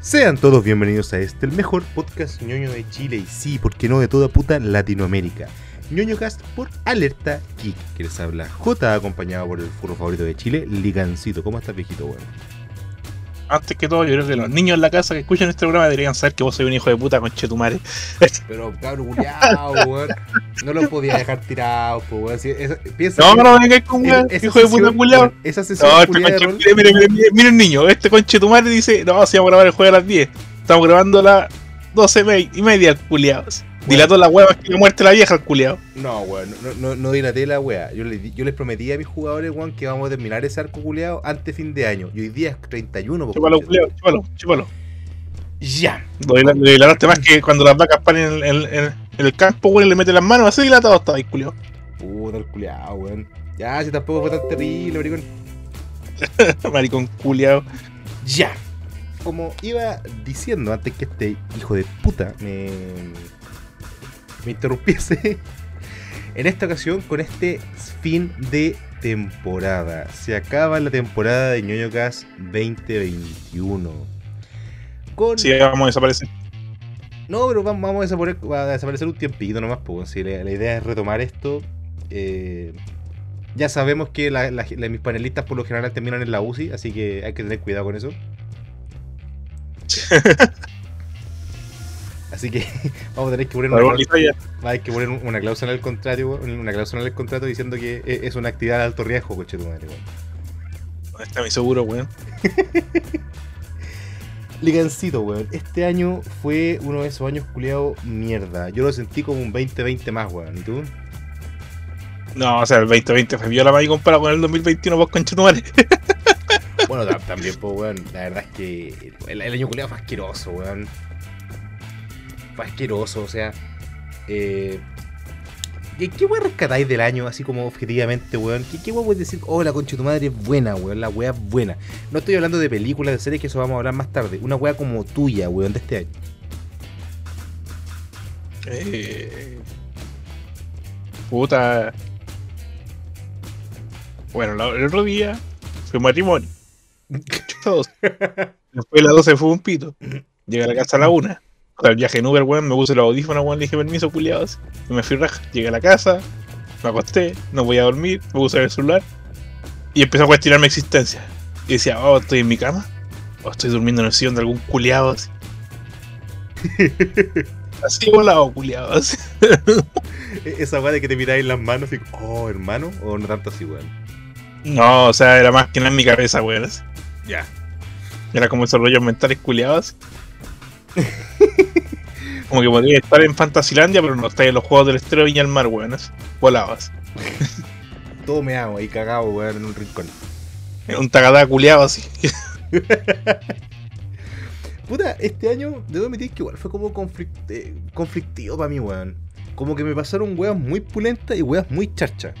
Sean todos bienvenidos a este, el mejor podcast ñoño de Chile y sí, porque no de toda puta Latinoamérica. ñoñocast por Alerta Geek, que les habla J, acompañado por el furro favorito de Chile, Ligancito. ¿Cómo estás, viejito, weón? Antes que todo, yo creo que los niños en la casa que escuchan este programa deberían saber que vos sois un hijo de puta con Chetumare. Pero, cabrón, culiao, weón. No lo podía dejar tirado, weón. Si, esa- piensa No, que- no vengáis con weón, hijo de puta culiao. Esa sesión No, este conche, rol- mire, mire, mire, mire el niño, este conche tu madre dice, no, si vamos a grabar el juego a las 10. Estamos grabando a las 12 me- y media, el culiao. Dilató las huevas que le muerte la vieja, el culiao. No, weón, no, no, no dilaté la weá. Yo, les di- yo les prometí a mis jugadores, weón, que vamos a terminar ese arco culiao antes fin de año. Y hoy día es 31, po, Chúpalo, culiao, chúpalo, chúpalo. Ya. Lo dila- lo dilataste más que cuando las vacas paren en, en- en- en el campo, weón, y le meten las manos, así dilatado estaba ahí, culiao. Puta el culiao, weón. Ya, si tampoco fue tan terrible, maricón. Maricón culiao. Ya. Como iba diciendo antes que este hijo de puta me, me interrumpiese, en esta ocasión con este fin de temporada. Se acaba la temporada de ñoño Cast 2021. Con... Sí, vamos a desaparecer. No, pero vamos, a, desaparecer, a desaparecer un tiempito nomás, pues. Si la, la idea es retomar esto. eh, ya sabemos que la- la- mis panelistas por lo general terminan en la UCI, así que hay que tener cuidado con eso. Así que vamos a tener que poner una, cláusula, haber que poner un- una cláusula en el contrato, una cláusula en el contrato diciendo que e- es una actividad de alto riesgo, coche tu madre, weón. ¿Dónde está mi seguro, weón? Ligancito, weón. Este año fue uno de esos años culiados mierda. Yo lo sentí como un 2020 más, weón. ¿Y tú? No, o sea, el 2020 fue viola más y comparado con el 2021, vos concha tu madre. Bueno, ta- también, pues, weón. La verdad es que el, el año culiado fue asqueroso, weón. Asqueroso, o sea. Eh, ¿Qué, qué weón rescatáis del año, así como objetivamente, weón? ¿Qué, qué weón puedes decir? Oh, la concha de tu madre es buena, weón. La weá es buena. No estoy hablando de películas, de series, que eso vamos a hablar más tarde. Una weá como tuya, weón, de este año. Eh, puta. Bueno, la- el otro día fue matrimonio. Todos. Después de las 12 fue un pito. Llegué a la casa a la 1. El viaje en Uber, weón, me puse los audífonos, weón, le dije permiso, culiados. Y me fui raja. Llegué a la casa, me acosté, no voy a dormir, me puse el celular. Y empezó a cuestionar mi existencia. Y decía, oh, estoy en mi cama. O estoy durmiendo en el sillón de algún culiado así. Así volado, culiado. así. E- Esa weá de que te miráis las manos y, oh, hermano, o no tanto así, weón. No, o sea, era más que nada en mi cabeza, weón. Ya. Era como esos rollos mentales culiados. como que podría estar en Fantasilandia, pero no está en los juegos del Estrella Viña al Mar, weón. Volabas. Todo me hago ahí cagado, weón, en un rincón. Un tagadá culiado así. Puta, este año debo admitir que igual fue como conflict- eh, conflictivo para mí, weón. Como que me pasaron weas muy pulentas y weas muy charchas.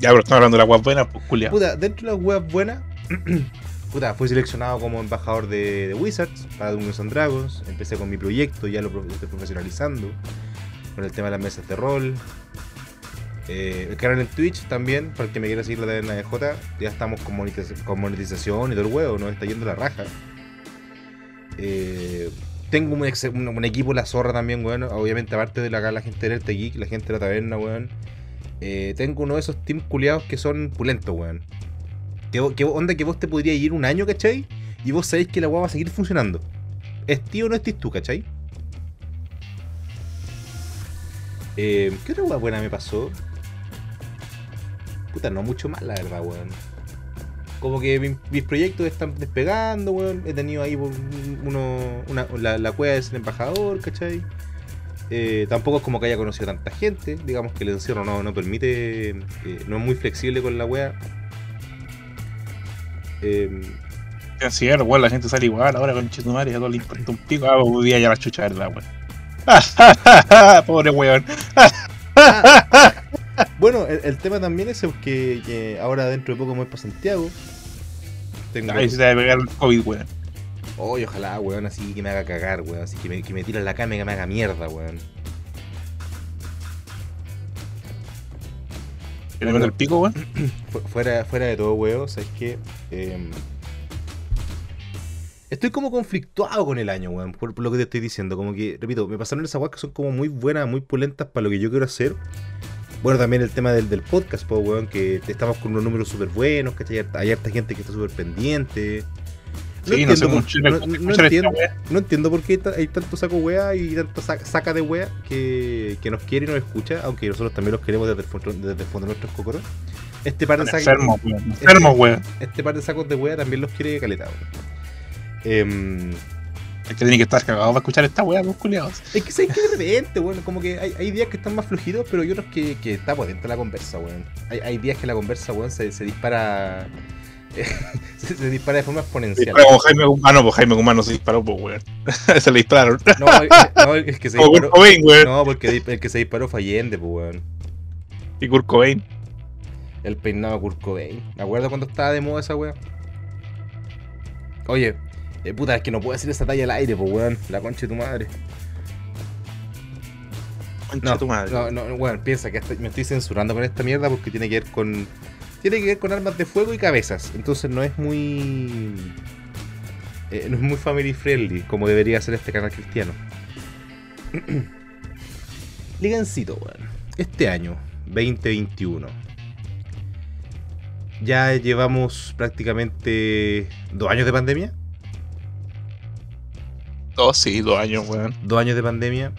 Ya, pero estamos hablando de la guapa buena, pues culiado. Puta, dentro de las weas buenas, puta, fui seleccionado como embajador de, Wizards para Dungeons and Dragons. Empecé con mi proyecto, ya lo estoy profesionalizando. Con el tema de las mesas de rol. Eh, el canal en Twitch también, para el que me quiera seguir la de NJ, ya estamos con, monetiz- con monetización y todo el huevo, nos está yendo la raja. Eh, tengo un, equipo La Zorra también, weón. Obviamente, aparte de la, la gente del Geek, la gente de la taberna, weón. Eh, tengo uno de esos teams culiados que son pulentos, weón. Que, que onda que vos te podrías ir un año, ¿cachai? Y vos sabéis que la weá va a seguir funcionando. ¿Es tío o no es tú, cachai? Eh, ¿Qué otra weá buena me pasó? Puta, no mucho más, la verdad, weón. Como que mi- mis proyectos están despegando, weón. He tenido ahí un- uno, una, la, la cueva de ser embajador, ¿cachai? Eh, tampoco es como que haya conocido tanta gente. Digamos que el encierro no, no permite, eh, no es muy flexible con la wea. Eh, Así es, weón, la gente sale igual. Ahora con Chetumare, a todo le importa un pico. Ah, hoy día ya la chucha, ¿verdad, weón? Pobre weón. bueno, el, el tema también es que, que ahora dentro de poco me voy para Santiago. Tengo... Ahí se te va a pegar el COVID, weón. Oye, ojalá, weón, así que me haga cagar, weón. Así que me, que me tire la cama y que me haga mierda, weón. ¿Que le mete el pico, weón? Fu- fuera, fuera de todo, weón, sabes que. Eh, Estoy como conflictuado con el año, weón, por, por lo que te estoy diciendo. Como que, repito, me pasaron esas weas que son como muy buenas, muy pulentas para lo que yo quiero hacer. Bueno, también el tema del, del podcast, pues, weón, que estamos con unos números súper buenos, que hay harta gente que está súper pendiente. No, Sí, no sé entiendo, mucho por- de no- esta entiendo- wea. no entiendo por qué hay ta- hay tanto saco wea y tanto sa- saca de wea que, que nos quiere y nos escucha, aunque nosotros también los queremos desde el fondo, desde el fondo de nuestros cocoros. Este par de, Están sac- enfermos, weón. Enfermos, weón. este par de sacos de wea también los quiere caleta, weón. Em, Es que tiene que estar cagado para escuchar esta weá, los culiados. es que sabes que de repente, bueno, como que hay, hay días que están más flojitos, pero hay otros que, que está potente la conversa, weón. Hay, hay días que la conversa, weón, se, se dispara. se, se dispara de forma exponencial. Jaime ah, no, pues Jaime Guzmán no se disparó, pues weón. se le dispararon. No, el, no, el que se Como Kurt disparó. Cobain, weón. No, porque el que se disparó fue Allende, pues, weón. Y Kurt Cobain. El peinado de Kurt Cobain. ¿Me acuerdo cuando estaba de moda esa weá? Oye, eh, puta, es que no puedo decir esa talla al aire, pues, weón. La concha de tu madre. Concha No, de tu madre. no, no, weón, piensa que me estoy censurando con esta mierda porque tiene que ver con. Tiene que ver con armas de fuego y cabezas. Entonces no es muy. eh, no es muy family friendly como debería ser este canal cristiano. Ligancito, weón. Este año, 2021. Ya llevamos prácticamente dos años de pandemia. Dos, sí, dos años, weón. dos años de pandemia.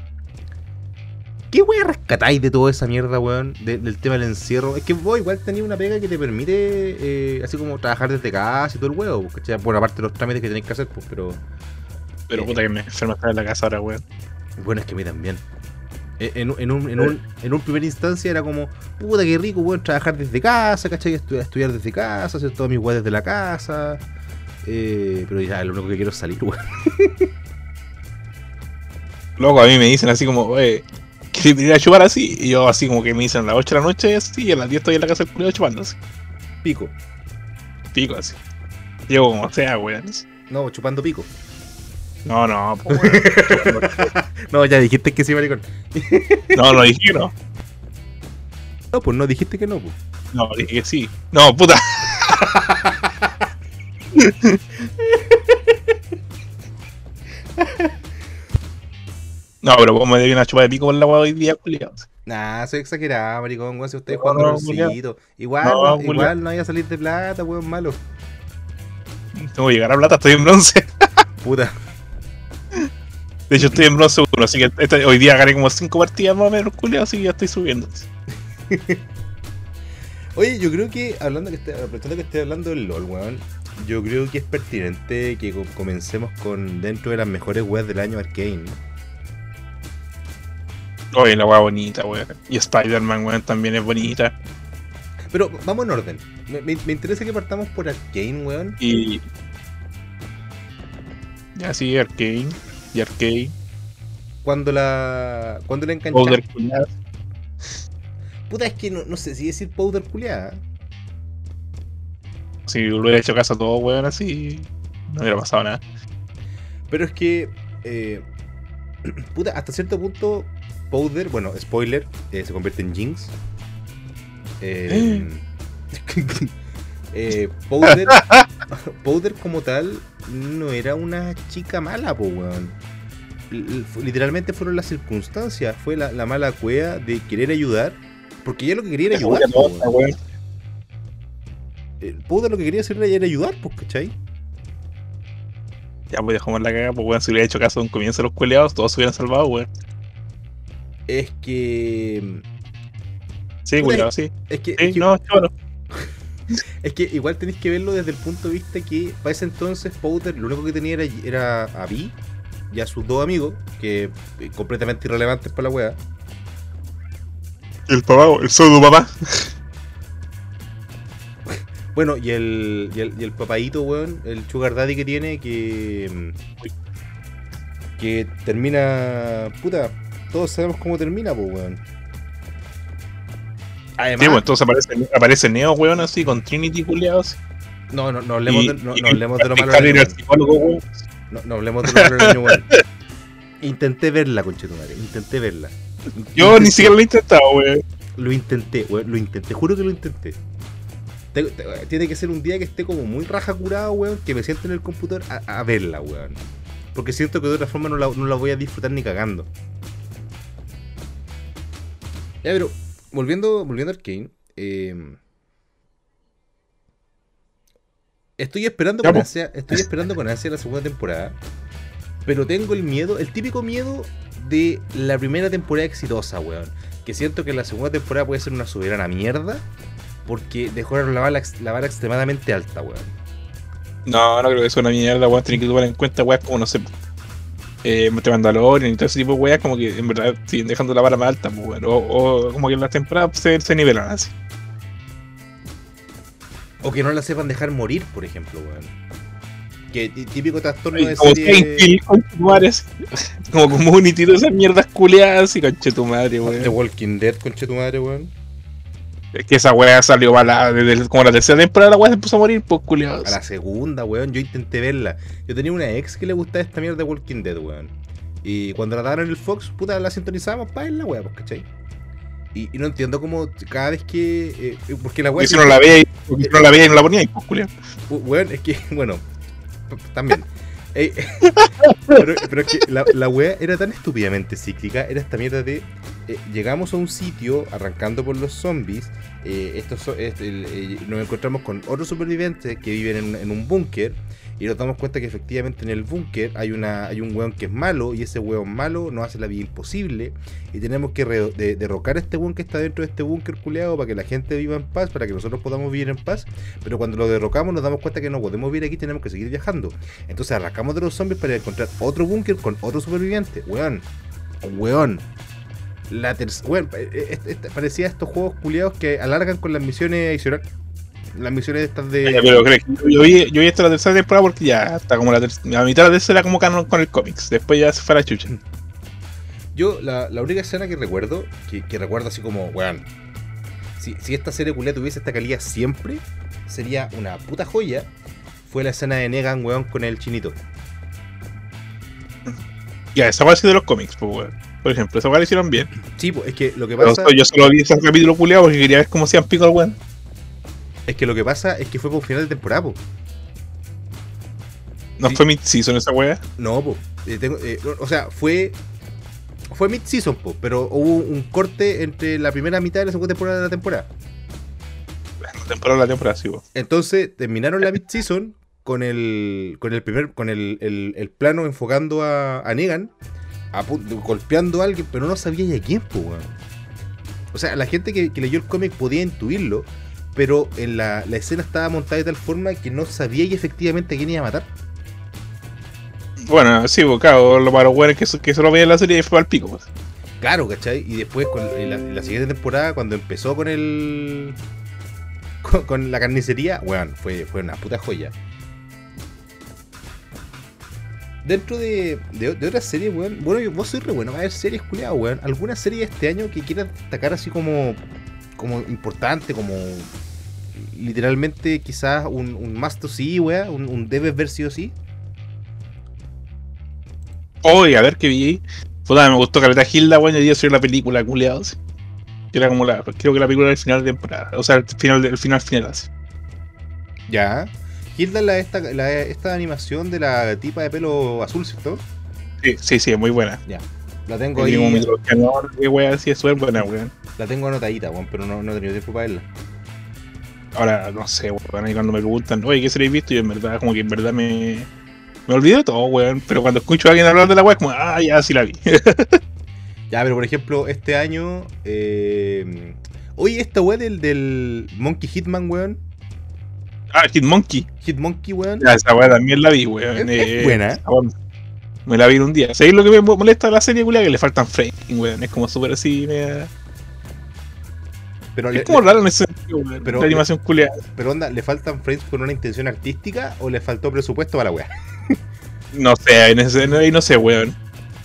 ¿Qué weón rescatáis de toda esa mierda, weón? De- del tema del encierro. Es que vos igual tenías una pega que te permite, eh, así como trabajar desde casa y todo el huevo. ¿cachai? Bueno, aparte de los trámites que tenéis que hacer, pues, pero. Pero puta que me enfermo estar en la casa ahora, weón. Bueno, es que a mí también. Eh, En, un- en, un, en, un, en un primer instancia era como, puta que rico, weón, trabajar desde casa, ¿cachai? Estudiar, estudiar desde casa, hacer todas mis weas desde la casa. Eh, pero ya, lo único que quiero es salir, weón. Loco, a mí me dicen así como, oye, ¿quieres ir a chupar así? Y yo así como que me dicen a las 8 de la noche así, y a las 10 estoy en la casa del culiado chupando así. Pico. Pico así. Llego como sea, weón. No, chupando pico. No, no, po, weón. No, ya dijiste que sí, maricón. No, no dije que no. No, pues no dijiste que no, pues. No, dije que sí. No, puta. No, pero como me dio una chupa de pico por la weá hoy día, culiado. Nah, soy exagerado, maricón, weón. Si ustedes No, jugando no, rolcito. Igual, No, no, igual no vaya a salir de plata, weón, malo. Tengo que llegar a plata, estoy en bronce. Puta. De hecho, estoy en bronce 1, así que este- hoy día gané como 5 partidas más o menos, culiado, así que ya estoy subiendo. Oye, yo creo que, hablando que esté, aprovechando que esté hablando del LOL, weón. Yo creo que es pertinente que co- comencemos con dentro de las mejores weas del año Arcane. Oye, la weá bonita, weón. Y Spider-Man, weón, también es bonita. Pero vamos en orden. Me, me- me interesa que partamos por Arcane, weón. Y. Ya sí, Arcane. Y Arcane. Cuando la. Cuando la enganchaste. Powder, culiado. Puta, es que no, no sé si decir powder culiada. Si le hubiera hecho caso a todo, weón, así. No hubiera pasado nada. Pero es que. eh, puta, hasta cierto punto. Powder, bueno, spoiler, eh, se convierte en Jinx. Eh, eh, Powder, Powder como tal no era una chica mala, po, weón. Literalmente fueron las circunstancias, fue la, la mala cueva de querer ayudar, porque ella lo que quería era ayudar. po, weón. weón. Powder lo que quería hacer era ayudar, pues, ¿cachai? Ya, pues dejamos la cagada, pues weón, si hubiera hecho caso a un comienzo a los culeados, todos se hubieran salvado, weón. Es que. Sí, culiado, sí. Es que, Sí, es que- no. Es que igual tenéis que verlo desde el punto de vista que para ese entonces Powder lo único que tenía era, era a Vi y a sus dos amigos, que eh, completamente irrelevantes para la wea. El papá, el pseudo papá. Bueno, y el, y el, y el papadito, weón, el sugar daddy que tiene, que. Que termina. Puta, todos sabemos cómo termina, pues, weón. Además, Sí, pues entonces aparece, aparece Neo, weón, así, con Trinity culiados. no, no, no hablemos, Y- de, no, no hablemos de lo malo del año, psicólogo, weón. No, no hablemos de lo malo del año, weón. Intenté verla, conchetumare, intenté verla. Yo ni siquiera lo he intentado, weón. Lo intenté, weón, lo intenté, juro que lo intenté. te- te- tiene que ser un día que esté como muy raja curado, weón, que me siente en el computador a, a verla, weón. Porque siento que de otra forma no la, no la voy a disfrutar ni cagando. Ya, pero volviendo, volviendo a Arkane, eh, estoy esperando con ansia, estoy esperando con ansia la segunda temporada. Pero tengo el miedo, el típico miedo de la primera temporada exitosa, weón. Que siento que la segunda temporada puede ser una soberana mierda. Porque dejaron la vara, la vara extremadamente alta, weón. No, no creo que sea una mierda, weón. Tienen que tomar en cuenta, weón, como no sé. Eh, te Mandalorian y todo ese tipo de weas, como que en verdad siguen dejando la vara más alta, pues, weón. O, o como que en las temporadas se, se nivelan así. O que no la sepan dejar morir, por ejemplo, weón. Que tí- típico trastorno de como serie. Silent Hill, conchetumares. Como Community, todas esas mierdas culeadas y conche tu madre, The weón. Walking Dead, conche tu madre, weón. Es que esa wea salió mala. Desde como la tercera temporada, la wea se puso a morir, pues culeados. A la segunda, weón, yo intenté verla. Yo tenía una ex que le gustaba esta mierda de Walking Dead, weón. Y cuando la daban en el Fox, puta, la sintonizábamos para verla, weón, pues, ¿cachai? Y, y no entiendo cómo cada vez que. eh, porque la weón. si no la veía, si no la veía y no la ponía, pues culeados. Weón, es que, bueno, también. Pero, pero es que la, la wea era tan estúpidamente cíclica, era esta mierda de. Eh, llegamos a un sitio, arrancando por los zombies. eh, eh, nos encontramos con otros supervivientes que viven en, un búnker. Y nos damos cuenta que efectivamente en el búnker hay, un weón que es malo. Y ese weón malo nos hace la vida imposible. Y tenemos que derrocar este weón que está dentro de este búnker culeado para que la gente viva en paz, para que nosotros podamos vivir en paz. Pero cuando lo derrocamos nos damos cuenta que no podemos vivir aquí, tenemos que seguir viajando. Entonces arrancamos de los zombies para encontrar otro búnker con otro superviviente. Weón. Weón. La tercera. Weón, eh, eh, parecía estos juegos culiados que alargan con las misiones adicionales. Las misiones estas de. Pero yo vi, yo vi hasta la tercera temporada porque ya está como la, ter- la mitad de la tercera como canon con el cómics. Después ya se fue a la chucha. Yo, la, la única escena que recuerdo, que, que recuerdo así como, weón. Si, si esta serie culiada tuviese esta calidad siempre, sería una puta joya. Fue la escena de Negan, weón, con el chinito. Ya, esa ser de los cómics, pues, weón. Por ejemplo, esa weá la hicieron bien. Sí, pues es que lo que Pero pasa. yo solo vi ese capítulo culiado porque quería ver cómo hacían pico al weón. Es que lo que pasa es que fue por final de temporada, po. No Sí. fue mid-season esa weá. No, po. Eh, tengo- eh, o sea, fue. Fue mid-season, po. Pero hubo un corte entre la primera mitad y la segunda temporada de la temporada. La temporada la temporada, sí, weón. Entonces terminaron la mid-season con el. con el primer. con el, el- el plano enfocando a, a Negan. A golpeando a alguien, pero no sabía ya quién, weón. O sea, la gente que, que leyó el cómic podía intuirlo. Pero en la, la escena estaba montada de tal forma que no sabía y efectivamente a quién iba a matar. Bueno, sí, pues, claro, lo para los weones que, que solo veían la serie y fue al pico, pues. Claro, ¿cachai? Y después, con la, en la siguiente temporada, cuando empezó con el. con, con la carnicería, weón, fue, fue una puta joya. Dentro de, de, de otras series, weón. Bueno, yo- vos sois re bueno para ver series, culiado, weón. ¿Alguna serie de este año que quieras destacar así como. como importante, como. literalmente quizás un, un must to see, weón? Un, un debes ver sí o sí? Oye, a ver qué vi. Puta, me gustó Caleta Hilda, weón, y hoy día soy la película, culiados. Que era como la. Creo que la película del final de temporada. O sea, el final, el final final así. Ya. Hilda la, esta, la, esta animación de la tipa de pelo azul, ¿cierto? Sí, sí, sí, es muy buena. La tengo Tiene como ahí, mitología nórdica, weón, así es súper buena, weón. la tengo anotadita, weón, pero no, no he tenido tiempo para verla. Ahora, no sé, weón, y cuando me preguntan, oye, ¿qué serie he visto? Yo en verdad, como que en verdad me. Me olvidé de todo, weón. Pero cuando escucho a alguien hablar de la weón, es como, ah, ya sí la vi. Ya, pero por ejemplo, este año. Eh... Oye, esta weá del, del Monkey Hitman, weón. Ah, Hitmonkey. Hitmonkey, weón. Ya, esa weá también la vi, weón. Es- eh, es buena. esa weá Me la vi un día. ¿Sabéis lo que me molesta de la serie, culia? Que le faltan frames, weón. Es como súper así, media- Pero, Es le- como le- raro en ese sentido, weón. pero- la animación culia. pero onda, ¿le faltan frames con una intención artística o le faltó presupuesto para la weá? No sé, en ese, no, sé, weón.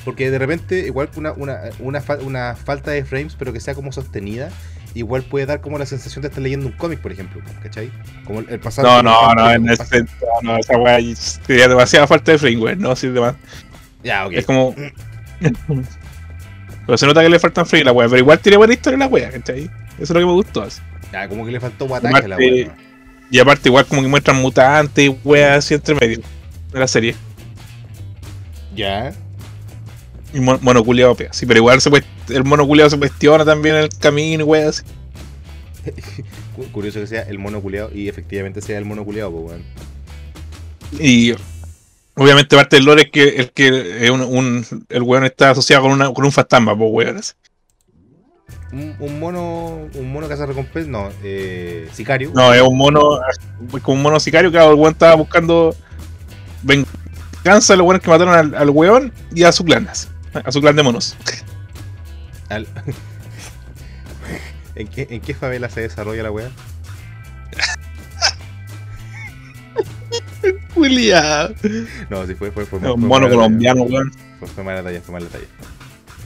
Porque de repente, igual una, una, una, una falta de frames, pero que sea como sostenida, igual puede dar como la sensación de estar leyendo un cómic, por ejemplo, ¿cachai? Como el, el pasado. No, no, no, en ese sentido, no, esa weá sería demasiada falta de frame, weón. No, sí, demás. Ya, ok. Es como. pero se nota que le faltan frame a la weá, pero igual tiene buena historia la weá, ¿cachai? Eso es lo que me gustó. así. Ya, como que le faltó guataje a la weá. ¿no? Y aparte, igual como que muestran mutantes, weas así entre medio de la serie. Ya. Y mon monoculeado pega. Sí, pero igual se el monoculeado se cuestiona también en el camino y weas Curioso que sea el mono culeado y efectivamente sea el mono culeado, pues, weón. Y obviamente parte del lore es que el que es un, un- el weón está asociado con, una, con un fantasma, pues weón. Un, un mono. Un mono caza recompensa. No, eh. Sicario. No, es un mono, es como un mono sicario, claro, el weón estaba buscando venganza los weones que mataron al, al weón y a su clan, así, a su clan de monos. Al- ¿En, qué, ¿En qué favela se desarrolla la weá? Julia. No, sí fue, fue, fue, mono colombiano, weón. Fue, fue mala talla, fue mala talla.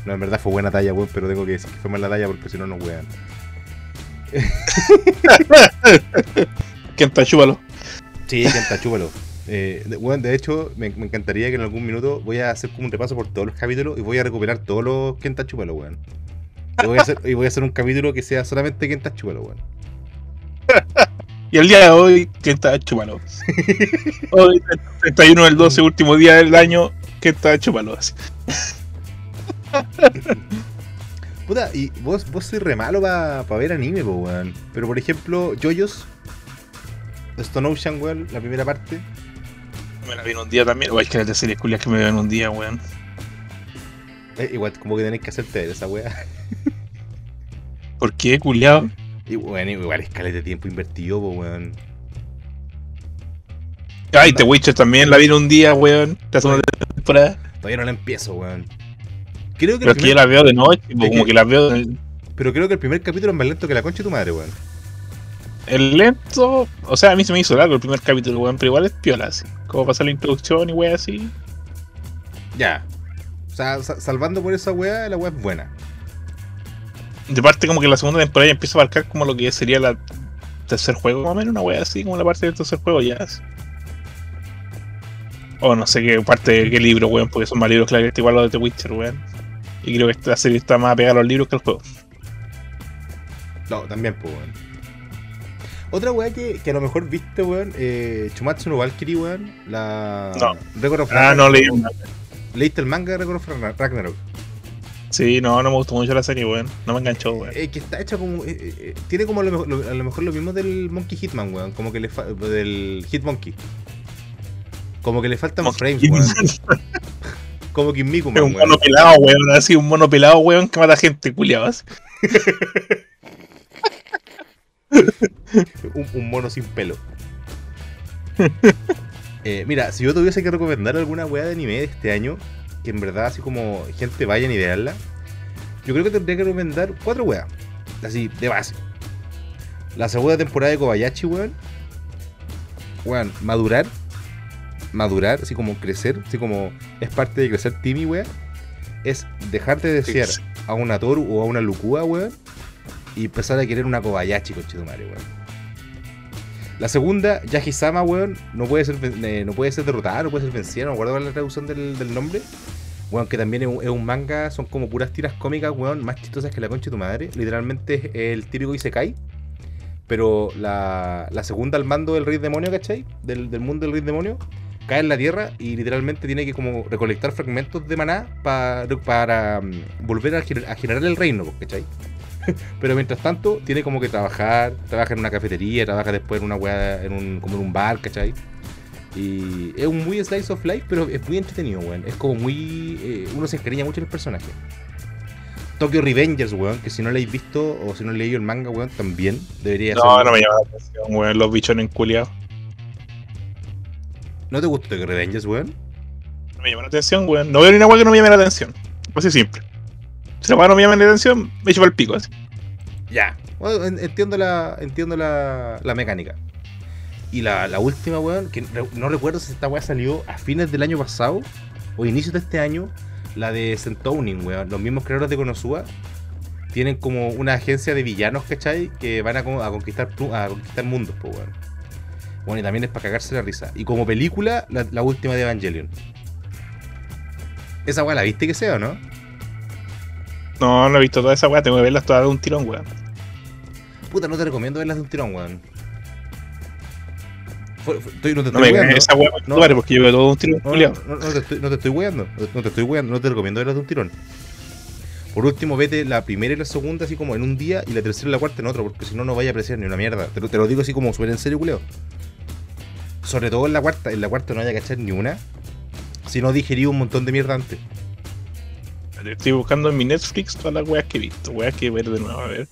No, en verdad fue buena talla, weón, pero tengo que decir que fue mala talla porque si no, no wean. Que está chúbalo. Sí, canta, chúpalo. Eh, de, weón, de hecho, me, me encantaría que en algún minuto voy a hacer como un repaso por todos los capítulos y voy a recuperar todos los Kenta Chúpalo, weón. Y voy, a hacer, y voy a hacer un capítulo que sea solamente Kenta Chúpalo, weón. Y el día de hoy, que está chúbalo. Hoy, 31 del 12, último día del año, chúbalo. así. Puta, y vos, vos sois re malo para ver anime, po, weón. Pero por ejemplo, Joyos, Stone Ocean, weón, la primera parte. Me la vi en un día también. Igual que las de series culias que me veo en un día, weón. eh, igual como que tenéis que hacerte ver esa weá. ¿Por qué, culiado? Y bueno, igual escala de tiempo invertido, po, weón. Ay, The Witcher también la vi en un día, weón. La segunda temporada. Todavía no la empiezo, weón. Creo que Pero es que yo primer- la veo de noche, como que- que la veo. en- Pero creo que el primer capítulo es más lento que la concha de tu madre, weón. El lento, o sea, a mí se me hizo largo el primer capítulo, weón, pero igual es piola, así. Como pasar la introducción y weón así. Ya. O sea, sa- salvando por esa weá, la weá es buena. De parte, como que la segunda temporada ya empieza a abarcar como lo que sería la tercer juego, más o menos, una wea así, como la parte del tercer juego ya. así. O no sé qué parte, qué libro, weón, porque son más libros claramente igual los de The Witcher, weón. Y creo que esta serie está más pegada a los libros que al juego. No, también, pues, weón. Otra weá que, que a lo mejor viste, weón, eh, Chumatsu no Valkyrie, weón, la... No. Record of Ah, no leí. ¿Leíste el manga de Record of Ragnar- Ragnarok? Sí, no, no me gustó mucho la serie, weón. No me enganchó, weón. Eh, que está hecha como... eh, eh, tiene como lo, lo- a lo mejor lo mismo del Monkey Hitman, weón. Como que le fa- del Hitmonkey. Como que le faltan frames, weón. Como que Miku, Es un weón. mono pelado, weón, así, un mono pelado, weón, que mata gente, culiado. un, un mono sin pelo. Eh, mira, si yo tuviese que recomendar alguna weá de anime de este año, que en verdad así como gente vayan y veanla, yo creo que tendría que recomendar cuatro weas. Así, de base. La segunda temporada de Kobayashi, weón. Weón, madurar. Madurar, así como crecer, así como es parte de crecer Timmy, weón. Es dejar de desear a una Toru o a una Lukua, weón. Y empezar a querer una Kobayashi, conchetumare, weón. La segunda, Yahisama, weón, no puede ser eh, no puede ser derrotada, no puede ser vencida, no es la traducción del, nombre. Weón, que también es un, manga, son como puras tiras cómicas, weón, más chistosas que la concha de tu madre. Literalmente es el típico Isekai. Pero la, la segunda al mando del rey demonio, ¿cachai? Del, del mundo del rey demonio, cae en la tierra y literalmente tiene que como recolectar fragmentos de maná pa- para mm, volver a, a generar el reino, ¿cachai? Pero mientras tanto, tiene como que trabajar, trabaja en una cafetería, trabaja después en una weá, en un, como en un bar, ¿cachai? Y es un muy slice of life, pero es muy entretenido, weón. Es como muy. eh, uno se encariña mucho en el personaje. Tokyo Revengers, weón, que si no lo habéis visto o si no leído el manga, weón, también debería No, ser. no me llama la atención, weón, los bichones culiados. ¿No te gusta Tokyo Revengers, weón? No me llama la atención, weón. No veo ni una weá que no me llame la atención. Así simple. Si la weá no me llama la atención, me echo para el pico, así. Ya. Bueno, en- entiendo la, entiendo la, la mecánica. Y la, la última, weón, que no recuerdo si esta weá salió a fines del año pasado o inicios de este año, la de Centauning, weón. Los mismos creadores de Konosuba tienen como una agencia de villanos, ¿cachai? Que van a, a conquistar a conquistar mundos, pues, weón. Bueno, y también es para cagarse la risa. Y como película, la, la última de Evangelion. Esa weá la viste que sea, ¿o no? No, no he visto toda esa weá, tengo que verlas todas de un tirón, weón. Puta, no te recomiendo verlas de un tirón, weón. estoy- no te No estoy me ganes esa weá, No. no, porque yo veo todo un tiro No, no, no, no te estoy, no te estoy weando. No te estoy weando. No te recomiendo verlas de un tirón. Por último, vete la primera y la segunda así como en un día y la tercera y la cuarta en otro, porque si no, no vaya a apreciar ni una mierda. Te lo, te lo digo así como súper en serio, culeo. Sobre todo en la cuarta. En la cuarta no vaya a cachar ni una. Si no digerí un montón de mierda antes. Estoy buscando en mi Netflix todas las weas que he visto. Weas que ver de nuevo, a ver.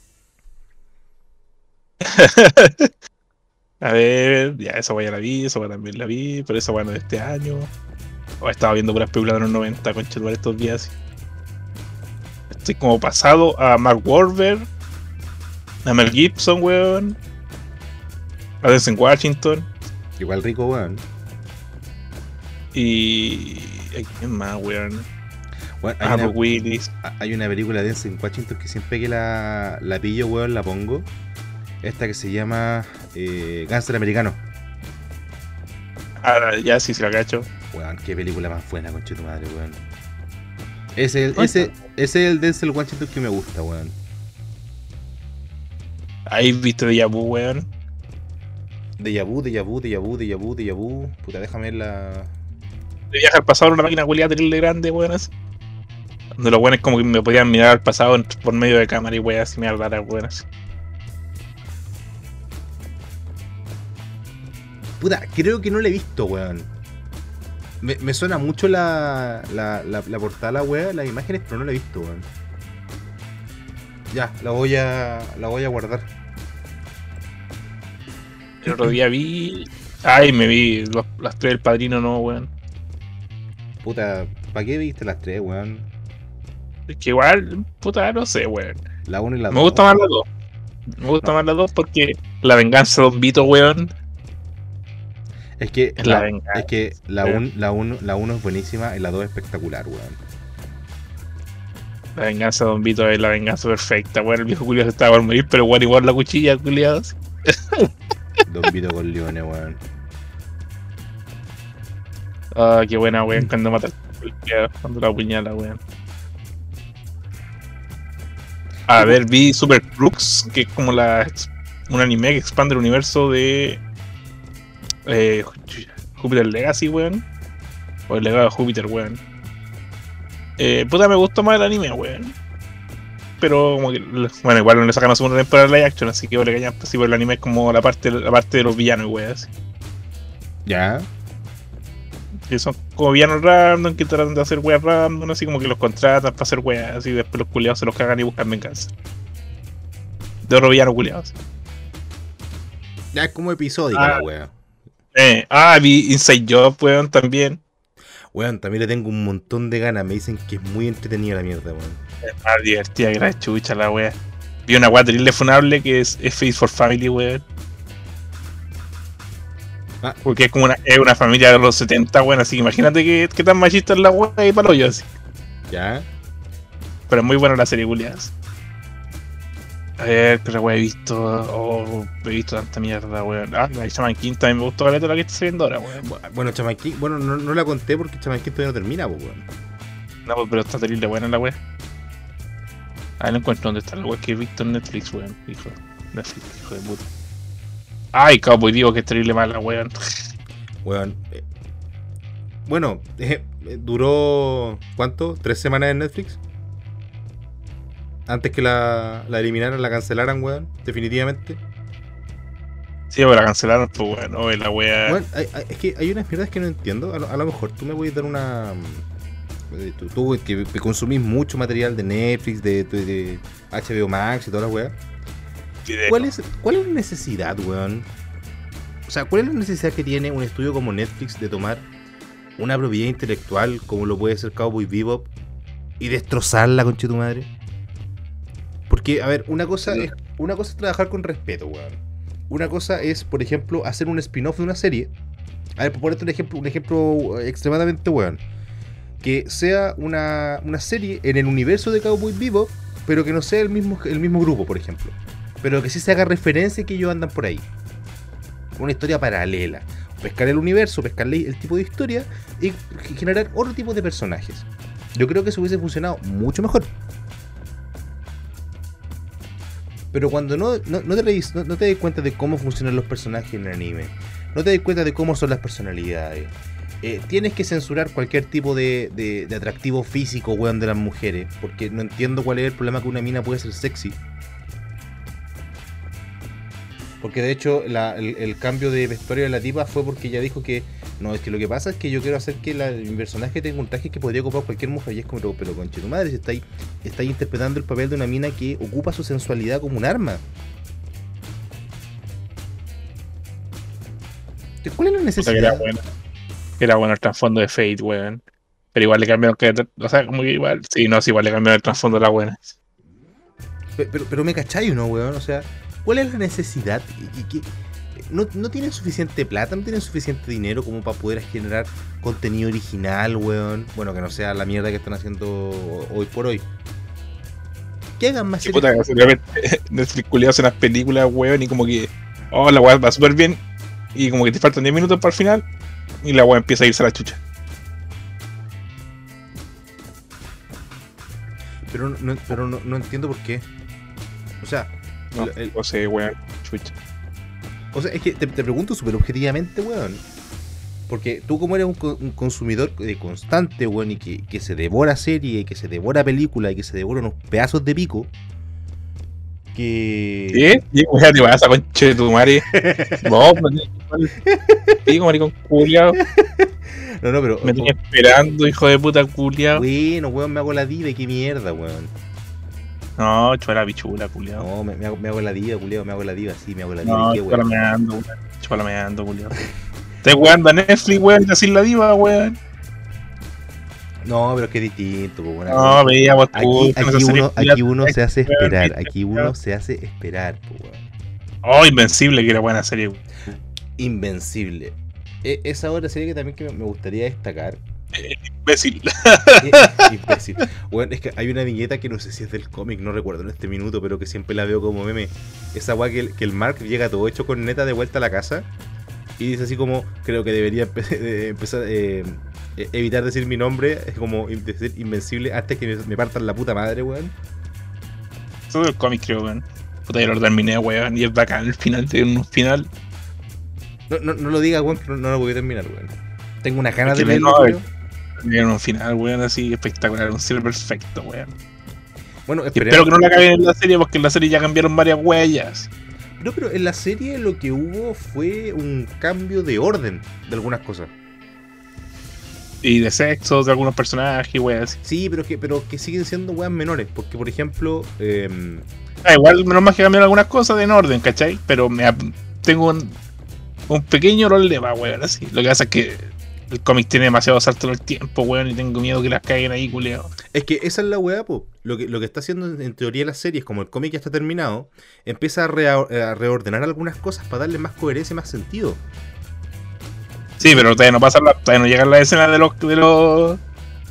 a ver, ya esa wea ya la vi, esa wea también la vi, pero esa wea no de este año. O estaba viendo puras películas de los 90, concha de estos días. Estoy como pasado a Mark Wahlberg, a Mel Gibson, weón. A Denzel Washington. Igual rico, weón. Y. ¿a ¿Quién más, weón? Bueno, hay, una, Bruce Willis. hay una película de Denzel Washington que siempre que la, la pillo, weón, la pongo. Esta que se llama eh, Gánster Americano. Ah, ya sí se la cacho. Weón, qué película más buena, conche tu madre, weón. Ese, el- ese, ese es el Denzel Washington que me gusta, weón. Ahí viste de Yabu, weón. De Yabu, de Yabu, de Yabu, de Yabu, de Yabu. Puta, déjame ver la. de viaje al pasado en una máquina culiada terrible grande, weón, así. Donde los weones como que me podían mirar al pasado por medio de cámara y así me hablara, weón, así. Puta, creo que no la he visto, weón. Me, me suena mucho la, la, la, la portada, la las imágenes, pero no la he visto, weón. Ya, la voy a. La voy a guardar. El otro día vi. Ay, me vi los- las tres del padrino, no, weón. Puta, ¿para qué viste las tres, weón? Es que igual, puta, no sé, weón. La 1 y la 2. Me gusta más las dos. Me gusta más las dos porque la venganza de Don Vito, weón. Es que Es la la, es que la weón. 1 la uno, la uno es buenísima y la 2 es espectacular, weón. La venganza de Don Vito es la venganza perfecta, weón. El viejo culiado se estaba por morir, pero weón, igual la cuchilla, culiado. Don Vito con Leone, weón. Ah, qué buena, weón, cuando mata al cuando la apuñala, weón. A ver, vi Super Crux, que es como la un anime que expande el universo de eh, Júpiter Legacy, weón. O el legado de Júpiter, weón. Eh, puta, me gustó más el anime, weón. Pero como que, bueno, igual no le sacan a segunda temporada de live action, así que le cañan, pues, sí, pues, el anime es como la parte, la parte de los villanos, weón. Ya. Que son como villanos random que tratan de hacer weas random, así como que los contratan para hacer weas, así después los culiados se los cagan y buscan venganza. De otro villano culiados. Ya es como episódica Ah. la weá. Eh, ah, vi Inside Job, weón, también. Weón, también le tengo un montón de ganas. Me dicen que es muy entretenida la mierda, weón. Es más divertida que la chucha la wea. Vi una wea terrible funable que es F is for Family, weón. Ah. Porque es como una, es una familia de los 70, weón, así que imagínate que, que tan machista es la wea y palo yo así. Ya. Pero es muy buena la serie, culiadas. A ver, qué wea he visto. Oh, he visto tanta mierda, weón. Ah, la de Shaman King también me gustó la la que está saliendo ahora, weón. Bu- Bueno, Chamanquín, bueno, no, no la conté porque Chamanquín todavía no termina, weón. No, pues, pero está terrible buena la wea. Ah, no encuentro dónde está la wea que he visto en Netflix, weón. Hijo, Netflix, hijo de puta. Ay, Cowboy digo que es terrible mala, weón. Weón. eh, Bueno, eh, duró. ¿Cuánto? ¿Tres semanas en Netflix? Antes que la, la eliminaran, la cancelaran, weón. Definitivamente. Sí, pero la cancelaron, pues, weón. Oh, la wea. Weón, hay- hay- es que hay unas mierdas que no entiendo. A lo, a lo mejor tú me voy a dar una. eh, Tú, tú que, que consumís mucho material de Netflix, de, de- de HBO Max y todas las weas. Video. ¿Cuál es, ¿Cuál es la necesidad, weón? O sea, ¿cuál es la necesidad que tiene un estudio como Netflix de tomar una propiedad intelectual como lo puede ser Cowboy Bebop y destrozarla, conche tu madre? Porque, a ver, una cosa es, una cosa es trabajar con respeto, weón. Una cosa es, por ejemplo, hacer un spin-off de una serie. A ver, por ponerte un ejemplo, un ejemplo eh, extremadamente weón. Que sea una, una serie en el universo de Cowboy Bebop, pero que no sea el mismo, el mismo grupo, por ejemplo pero que sí se haga referencia que ellos andan por ahí. Una historia paralela. Pescar el universo, pescar el tipo de historia y generar otro tipo de personajes. Yo creo que eso hubiese funcionado mucho mejor. Pero cuando no, no, te, no, no te das cuenta de cómo funcionan los personajes en el anime, no te das cuenta de cómo son las personalidades. Eh, tienes que censurar cualquier tipo de, de, de atractivo físico, weón, de las mujeres. Porque no entiendo cuál es el problema que una mina puede ser sexy. Porque de hecho la- el, el cambio de vestuario de la tipa fue porque ella dijo que no, es que lo que pasa es que yo quiero hacer que la, mi personaje tenga un traje que podría ocupar cualquier mujer. Y es como, pero, pero conche tu madre, si está ahí, está ahí interpretando el papel de una mina que ocupa su sensualidad como un arma. ¿Cuál es la necesidad? era bueno. Era bueno el trasfondo de Fate, weón. Pero igual le cambiaron que. O sea, como que igual. Sí, no, sí, igual le cambiaron el trasfondo de la buena. Pe- Pero, pero me cachai, ¿no, weón? O sea, ¿cuál es la necesidad? ¿Y, y qué- no, no tienen suficiente plata, no tienen suficiente dinero como para poder generar contenido original, weón. Bueno, que no sea la mierda que están haciendo hoy por hoy. Que hagan más series. puta, seguramente Netflix hace unas películas, weón, y como que. Oh, la weá va súper bien. Y como que te faltan 10 minutos para el final. Y la weá empieza a irse a la chucha. Pero, no, pero no, no entiendo por qué. O sea, No, el- el- no sé, weón. Chucha. o sea es que te, te pregunto súper objetivamente, weón. Porque tú como eres un, un consumidor constante, weón, y que, que se devora serie, que se devora película, y que se devora unos pedazos de pico. Que... ¿Qué? ¿Qué te vas a conche de tu madre? No, Digo, maricón culiado. No, no, pero... Me tenía esperando, hijo de puta culiado. Bueno, weón, me hago la diva qué mierda, weón. No, chuela bichula, culiado. No, me, me hago, me hago la diva, culiao, me hago la diva, sí, me hago la diva. No, chúpala weón. meando, weón. Chúpala meando, culiado. Estás jugando a Netflix, weón, decir la diva, weón. No, pero es que es distinto, weón. No, veíamos Aquí, aquí, uno, aquí uno se hace esperar, aquí uno se hace esperar, weón. Oh, Invencible, que era buena serie. weón. Invencible. E- esa otra serie que también que me- me gustaría destacar. Imbécil. Eh, imbécil. Bueno, es que hay una viñeta que no sé si es del cómic, no recuerdo en este minuto, pero que siempre la veo como meme. Esa weá que, el- que el Mark llega todo hecho con neta de vuelta a la casa y dice así como, creo que debería empe- de empezar eh, eh, evitar decir mi nombre, es como decir invencible antes que me, me partan la puta madre, weón. Todo el cómic, creo, weón. Puta, yo lo terminé, weón. Y es bacán el final, tiene un final. No, no, no lo diga, weón, que no, no lo voy a terminar, weón. Tengo una ganas Es de leerlo, un final, weón, así espectacular. Un cierre perfecto, weón. Bueno, esperemos- espero que no la caguen en la serie, porque en la serie ya cambiaron varias huellas. No, pero en la serie lo que hubo fue un cambio de orden de algunas cosas. Y de sexo de algunos personajes, weón. así. Sí, pero que, pero que siguen siendo weas menores. Porque, por ejemplo, em, Ah, igual, menos más que cambiaron algunas cosas en orden, ¿cachai? Pero me tengo un, un pequeño problema, weón, así. Lo que pasa es que el cómic tiene demasiado salto en el tiempo, weón, y tengo miedo que las caigan ahí, culeo. es que esa es la wea, po. Lo que, lo que está haciendo en, en teoría las series, como el cómic ya está terminado, empieza a, rea- a reordenar algunas cosas para darle más coherencia y más sentido. Sí, pero todavía no pasa la, todavía no llegan las escenas de los de los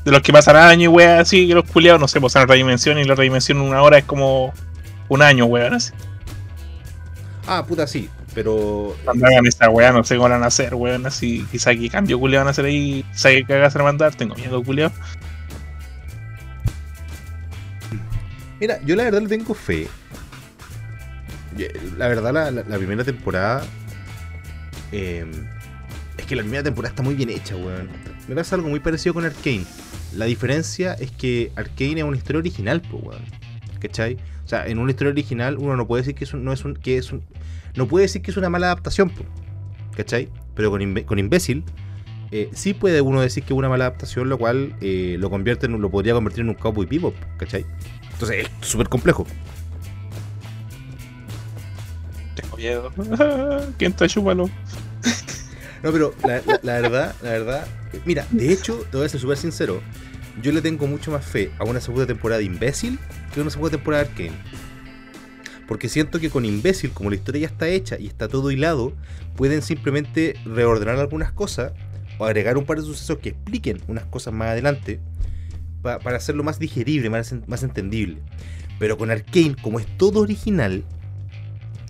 de los que pasan años y weón, así que los culiados, no sé, pasan la redimensión y la redimensión en una hora es como un año, weón, así. Ah, puta, sí. Pero. Cuando hagan esta weá, no sé cómo van a hacer, weón, así, quizá qué cambio culiao van a hacer ahí, quizá que cagas a mandar, tengo miedo, culiao. Mira, yo la verdad le tengo fe. La verdad, la, la- la primera temporada. eh, es que la primera temporada está muy bien hecha, weón. Me pasa algo muy parecido con Arkane. La diferencia es que Arkane es una historia original, pues, weón. ¿Cachai? O sea, en una historia original uno no puede decir que es un, no es un, que es un, no puede decir que es una mala adaptación, ¿cachai? Pero con, Imbe- con imbécil eh, sí puede uno decir que es una mala adaptación, lo cual eh, lo convierte en, lo podría convertir en un cowboy bebop, ¿cachai? Entonces es súper complejo. Tengo miedo. ¿Quién te chúpalo? No, pero la, la- la verdad, la verdad, mira, de hecho, te voy a ser súper sincero, yo le tengo mucho más fe a una segunda temporada de Imbécil que a una segunda temporada de Arkane. Porque siento que con Imbécil, como la historia ya está hecha y está todo hilado, pueden simplemente reordenar algunas cosas o agregar un par de sucesos que expliquen unas cosas más adelante pa- para hacerlo más digerible, más, en- más entendible. Pero con Arkane, como es todo original,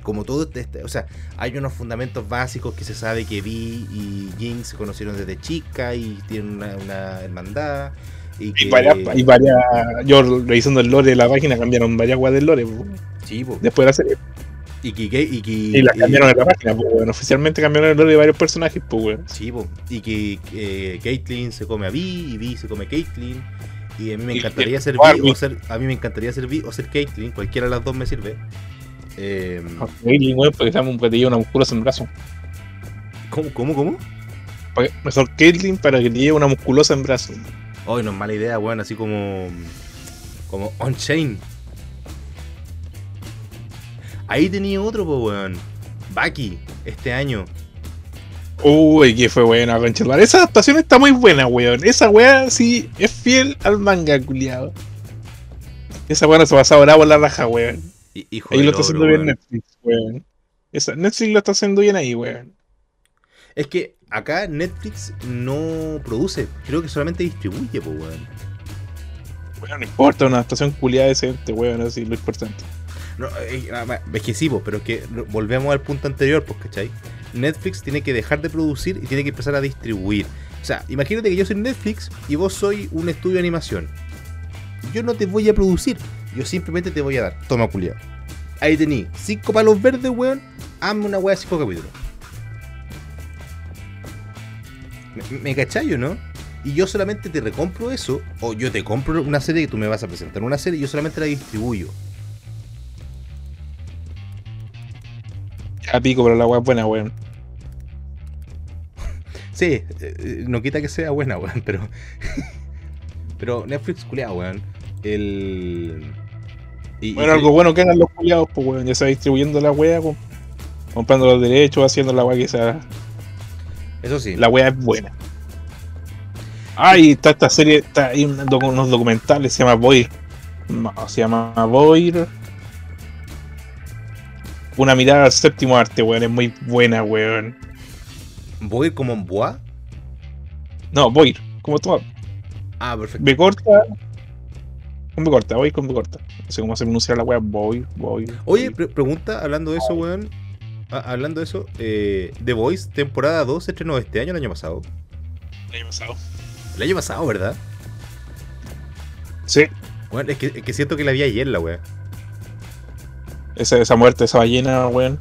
como todo este- este- o sea, hay unos fundamentos básicos que se sabe que Vi y Jin se conocieron desde chica y tienen una, una hermandad. Y que, varias, y varias, yo revisando el lore de la página cambiaron varias weas del lore, Sí, po. después de la serie. Y que, que- y que- Y la y- cambiaron en la página, pues, weón. Oficialmente cambiaron el nombre de varios personajes, pues, weón. Sí, po. y que eh, Caitlyn se come a Vi y Vi se come a Caitlyn. Y a mí me Y encantaría ser. Vi o ser. A mí me encantaría ser Vi o ser Caitlyn. Cualquiera de las dos me sirve. Eh, Caitlyn, weón, porque estamos que te lleve una musculosa en el brazo. ¿Cómo, cómo, cómo? Mejor Caitlyn para que te lleve una musculosa en brazo. Hoy no es mala idea, weón, así como. Como On-Chain. Ahí tenía otro, po, weón. Baki, este año. Uy, que fue buena, conchetumare. Esa adaptación está muy buena, weón. Esa weá sí es fiel al manga, culiado. Esa weá no se pasaba bravo en la raja, weón. Y- Hijo Ahí lo está haciendo bien. Netflix, weón. Esa, Netflix lo está haciendo bien ahí, weón. Es que acá Netflix no produce, creo que solamente distribuye, po, weón. Weón, no importa, una adaptación culiada decente, weón, así lo importante. No, eh, es que sí, pero que volvemos al punto anterior, pues, ¿cachai? Netflix tiene que dejar de producir y tiene que empezar a distribuir. O sea, imagínate que yo soy Netflix y vos soy un estudio de animación. Yo no te voy a producir, yo simplemente te voy a dar. Toma, culiao. Ahí tení, cinco palos verdes, weón. Hazme una weá de cinco capítulos. ¿Me, me cachai o no? Y yo solamente te recompro eso, o yo te compro una serie que tú me vas a presentar una serie y yo solamente la distribuyo. Ya pico, pero la weá es buena, weón. Sí, eh, eh, no quita que sea buena, weón, pero. pero Netflix, culeado, weón. El. Y, Bueno, algo bueno que hagan los culiados, pues, weón. Ya está distribuyendo la weá, com- comprando los derechos, haciendo la weá que sea. Eso sí. La weá es buena. Ay, está esta serie, está hay unos documentales, se llama Boy. No, se llama Boy. Una mirada al séptimo arte, weón. Es muy buena, weón. ¿Voy como en Bois? No, Boy. Como tú. Ah, perfecto. B corta. Con B corta, Boy con B corta. No sé cómo se pronuncia la weá. Boy, Boy. Oye, pre- pregunta, hablando de eso, weón. Ah, hablando de eso, eh, The Voice, temporada 2, se estrenó este año o el año pasado. El año pasado. El año pasado, ¿verdad? Sí. Bueno, es que, es que siento que la vi ayer, la weá. Esa, esa muerte, esa ballena, weón.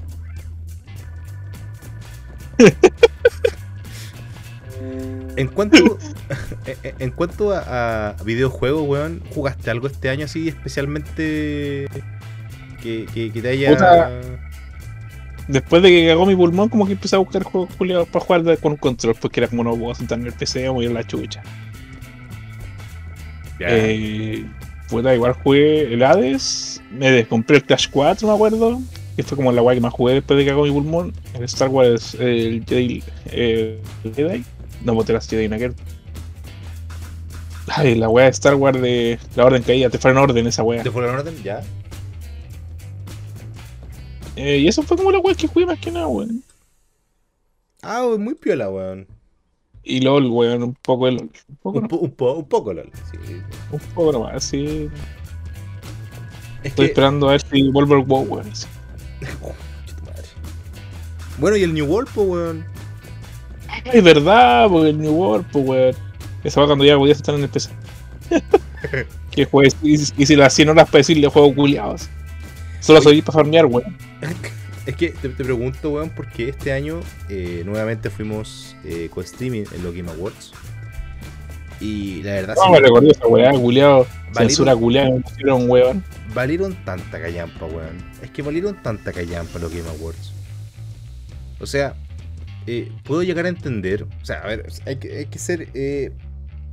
En cuanto, en- cuanto a, a videojuegos, weón, ¿jugaste algo este año así especialmente que, que- que te haya... Puta. Después de que cagó mi pulmón, como que empecé a buscar juegos culiados para jugar con un control, porque era como no puedo sentar en el PC o mover la chucha. Ya. Eh, puta, igual jugué el Hades, me des- compré el Clash 4, me acuerdo, que fue como la guay que más jugué después de que cagó mi pulmón. El Star Wars, el Jedi, eh, el Jedi, no boté las Jedi Knuckle. Ay, la weá de Star Wars de la Orden Caída, te fueron orden esa weá. ¿Te fue la orden? Ya. Eh, y eso fue como la weá que jugué más que nada, weón. Ah, weón, muy piola, weón. Y LOL, weón, un poco de LOL. Un poco, Un, po- un, po- un poco, LOL. Sí. un poco nomás, sí. Es Estoy que... esperando a ver si vuelve el WoW, weón. sí. Bueno, y el New World, pues, weón. Ay, verdad, porque el New World, pues, weón. Esa va cuando ya podías estar en el PC. que juegues, y, y si las 100 horas para decirle juego culiados. Solo soy para farmear, weón. Es que te, te pregunto, weón, porque este año eh, nuevamente fuimos eh, co-streaming en los Game Awards. Y la verdad, No sí, me recordé esa weá, culiado. Censura culiada, me pusieron, weón. valieron tanta callampa, weón. Es que valieron tanta callampa los Game Awards. O sea, eh, puedo llegar a entender. O sea, a ver, hay que, hay que ser. eh,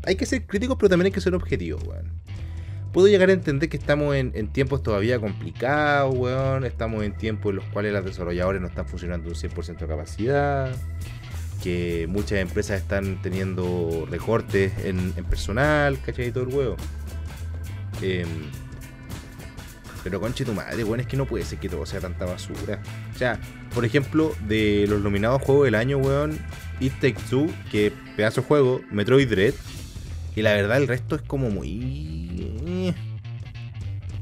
hay que ser críticos, pero también hay que ser objetivos, weón. Puedo llegar a entender que estamos en, en tiempos todavía complicados, weón. Estamos en tiempos en los cuales las desarrolladores no están funcionando un 100% de capacidad. Que muchas empresas están teniendo recortes en, personal, ¿cachai? Todo el huevo. Em, pero conche tu madre, weón, es que no puede ser que todo sea tanta basura. O sea, por ejemplo, de los nominados Juegos del Año, weón, It Takes Two, que pedazo de juego, Metroid Dread. Y la verdad, el resto es como muy. eh,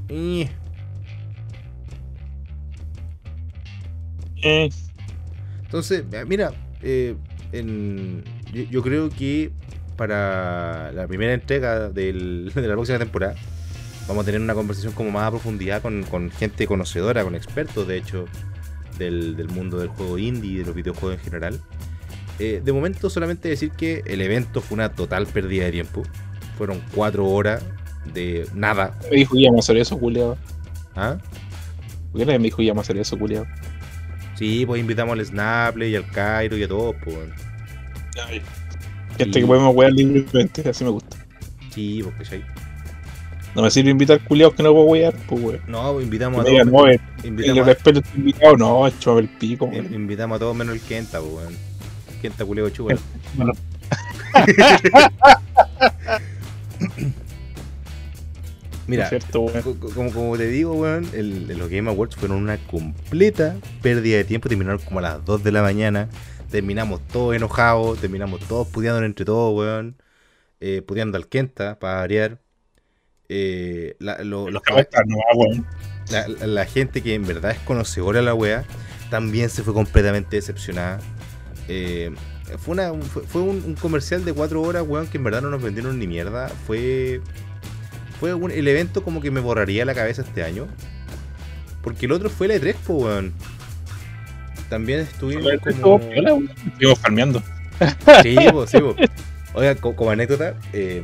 eh. Eh, Entonces, mira, eh, en- yo, yo creo que para la primera entrega del- de la próxima temporada vamos a tener una conversación como más a profundidad con, con gente conocedora, con expertos, de hecho, del, del mundo del juego indie y de los videojuegos en general. Eh, de momento solamente decir que el evento fue una total pérdida de tiempo. Fueron cuatro horas de nada. Me dijo que íbamos a hacer eso, culiado. ¿Ah? ¿Por qué me dijo que íbamos a hacer eso, culiado? Sí, pues invitamos al Snaple y al Cairo y a todos, pues. Gente que podemos wear libremente, así me gusta. Sí, porque ya No me sirve invitar culiados que no puedo wear, pues weón. No, pues invitamos a todos. no, Invitamos, a- respeto a este invitado, no, échame el pico, weón. invitamos a todos menos el Kenta, pues, weón. Kenta culeo chulo. Bueno. Mira, Cierto, como, como te digo, weón, el, los Game Awards fueron una completa pérdida de tiempo. Terminaron como a las 2 de la mañana. Terminamos todos enojados. Terminamos todos pudiendo entre todos, weón. Eh, pudiendo al Kenta, para variar. Eh, la, lo- los, ¿Cómo estás? No, weón. la, la- la gente que en verdad es conocedora de la wea también se fue completamente decepcionada. Eh, fue una, fue, fue un, un comercial de cuatro horas, weón, que en verdad no nos vendieron ni mierda. Fue, fue un- el evento como que me borraría la cabeza este año. Porque el otro fue el E3, po, weón. También estuvimos como... Estuvimos farmeando. Sí, po, sí. Oiga, co- como anécdota, eh,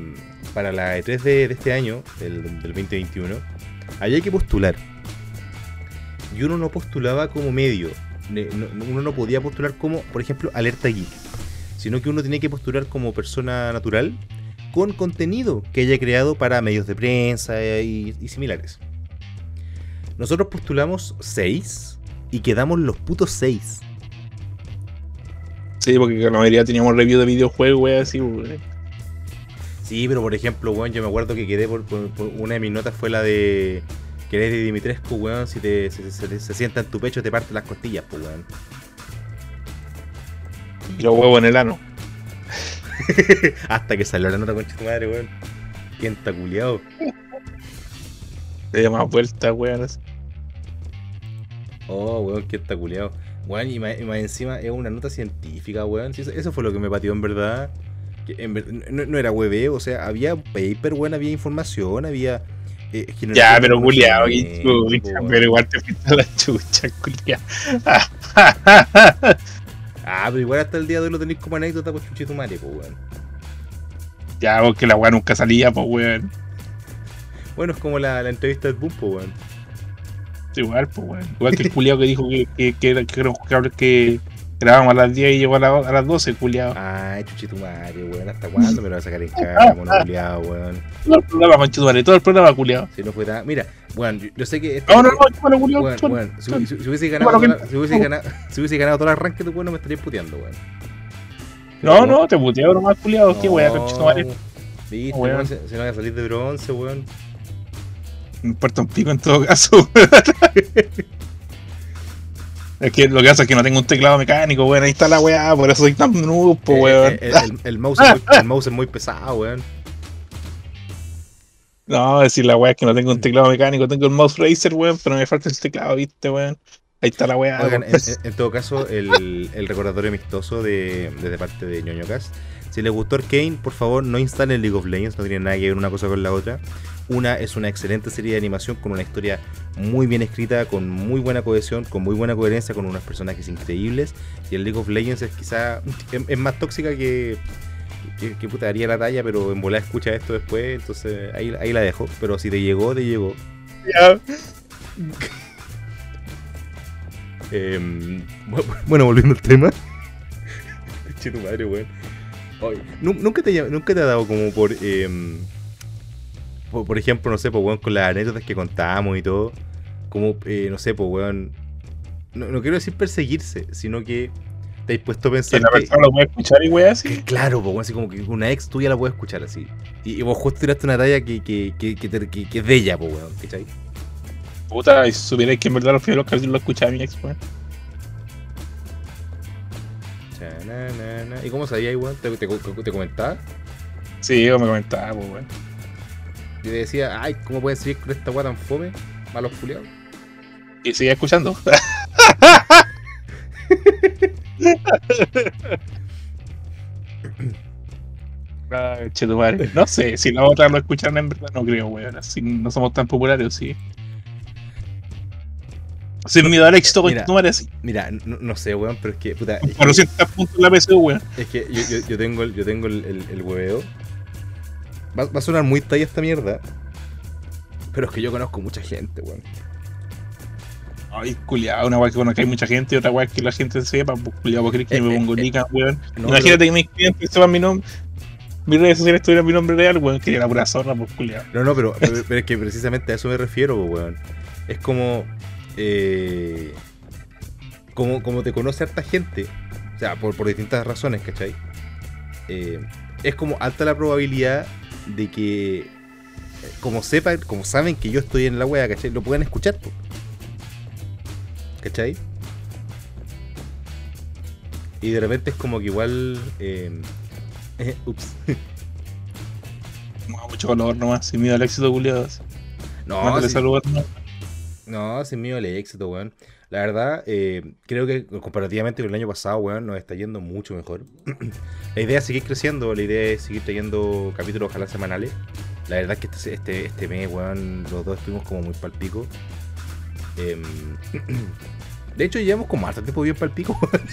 para la E3 de, de este año, del, del 2021, había que postular. Y uno no postulaba como medio. Uno no podía postular como, por ejemplo, Alerta Geek. Sino que uno tenía que postular como persona natural con contenido que haya creado para medios de prensa y, y similares. Nosotros postulamos 6 y quedamos los putos 6. Sí, porque la mayoría teníamos review de videojuegos, weón, así. Sí, pero por ejemplo, weón, yo me acuerdo que quedé por, por- por- una de mis notas fue la de que eres de Dimitrescu, weón, si te, se, se- se sienta en tu pecho te parte las costillas, pues weón. Y los huevos en el ano. Hasta que salió la nota con tu madre, weón. ¿Quién está culiado? Le dio más vueltas, weón. Oh, weón, ¿quién está culiado? Weón, y más, y más encima es una nota científica, weón. Eso, eso fue lo que me pateó en verdad. Que en ver- no, no era hueveo, o sea, había paper, weón, había información, había. Eh, Ya, de pero chucha, weón. pero igual te fuiste la chucha, culiado. Ah, pero igual hasta el día de hoy lo tenéis como anécdota, pues chuchito madre, pues weón. ya, porque la weá nunca salía, pues, weón. Bueno, es como la, la entrevista del Boom, pues weón. Igual, pues, weón. Igual que el culiado que dijo que, que, que, que, que grabamos a las 10 y llegó a, la- a las 12, culiado. Ay, chuchito madre, weón. ¿Hasta cuándo me lo vas a sacar en cara, mono culiado, weón? Todo el programa, manchito, madre, todo el programa, culiado. Si no fue tan. Mira, weón, yo, yo sé que. este- No, no, no, culiado. Weón, weón, si, si- si hubiese ganado, la- si hubiese ganado, si hubiese ganado todo el arranque, tu weón no me estaría puteando, weón. No, no, te puteo nomás, culiado. Qué No, conchito, madre. Viste, Weón. weón, se, se van a salir de bronce, weón. Me importa un pico en todo caso. es que lo que pasa es que no tengo un teclado mecánico, weón. Ahí está la weá, por eso soy tan pues, Eh, weón. eh, el, mouse es muy, el mouse es muy pesado, weón. No, decir la weá es que no tengo un teclado mecánico, tengo el mouse racer, weón, pero me falta el teclado, viste, weón. Ahí está la weá. Oigan, en, todo caso, el, el recordatorio amistoso de, de parte de ñoño Cast. Si les gustó Arcane, por favor no instalen League of Legends, no tiene nada que ver una cosa con la otra. Una es una excelente serie de animación con una historia muy bien escrita, con muy buena cohesión, con muy buena coherencia, con unos personajes increíbles. Y el League of Legends es quizá es, es más tóxica que, que, que puta daría la talla, pero en volar escucha esto después, entonces ahí, ahí la dejo. Pero si te llegó, te llegó. Ya. Em, bu- bueno, volviendo al tema. Che, tu madre, weón. ¿nunca, te, nunca te ha dado como por, em, por. por ejemplo, no sé, pues, weón, con las anécdotas que contamos y todo. Como, eh, no sé, pues, weón. No, no quiero decir perseguirse, sino que te has puesto a Que pensar la que. persona lo puede escuchar y weá así. que claro, pues, weón, así como que una ex tuya la puede escuchar así. Y, y vos justo tiraste una talla que, que, que, que, te- que- que es de ella, pues, weón, ¿cachai? Puta, y si supierais que en verdad los primeros capítulos lo escuchaba mi ex, weón. ¿Y cómo sabías, weón? ¿Te, te, te comentaba? Sí, me comentaba, pues, weón. Yo te decía, ay, ¿cómo pueden seguir con esta weá tan fome? Malos culiados. Y sigue escuchando. Ay, madre. No sé, si la otra lo escuchan en verdad, no creo, weón. Así no somos tan populares, sí. Sin miedo al éxito, Mira. madre así. Mira, no, no sé, weón, pero es que, puta, es Para que, 200 puntos en la PC, weón. es que yo, yo- yo tengo el, yo tengo el, el, el hueveo. Va, va a sonar muy talla esta mierda. Pero es que yo conozco mucha gente, weón. Ay, culiado, una weá que conozca hay mucha gente y otra weá que la gente sepa, pues culiado, vos crees que Eh, me eh, pongo eh, nica, weón. no, Imagínate que mis clientes sepan mi nombre. Mis redes sociales tuvieran mi nombre real, weón, que era pura zorra, pues culiado. No, no, pero, pero, pero es que precisamente a eso me refiero, po, weón. Es como. eh, como, como te conoce harta gente, o sea, por, por distintas razones, ¿cachai? Eh, es como alta la probabilidad de que, como sepan, como saben que yo estoy en la wea, ¿cachai? Lo puedan escuchar, po. ¿Cachai? Y de repente es como que igual. eh, ups. Mucho color nomás, sin miedo al éxito, culiado. No, saludos. ¿no? No, sin miedo al éxito, weón. La verdad, eh, creo que comparativamente con el año pasado, weón, nos está yendo mucho mejor. la idea es seguir creciendo, la idea es seguir trayendo capítulos ojalá semanales. La verdad es que este, este, este mes, weón, los dos estuvimos como muy palpico. De hecho, llevamos como harto tiempo bien palpico, weón.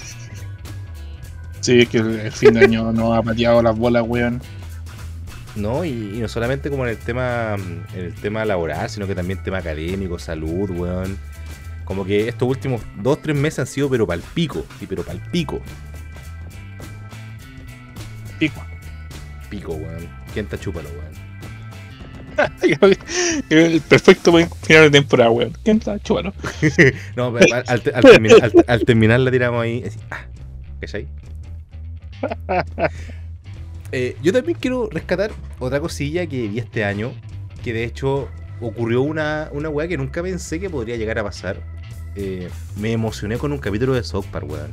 Sí, es que el, el fin de año nos ha pateado las bolas, weón. ¿no? Y, y no solamente como en el tema en el tema laboral, sino que también tema académico, salud, weón. Como que estos últimos dos, tres meses han sido pero palpico, sí, pero palpico. Pico. Pico, weón. ¿Quién te chúpalo, weón? el perfecto final de temporada, weón. ¿Quién está? No, pero al, al- al terminar, al- al terminar la tiramos ahí. Así, ah, ¿cachai? Eh, yo también quiero rescatar otra cosilla que vi este año. Que de hecho ocurrió una, una weá que nunca pensé que podría llegar a pasar. Eh, me emocioné con un capítulo de South Park, weón.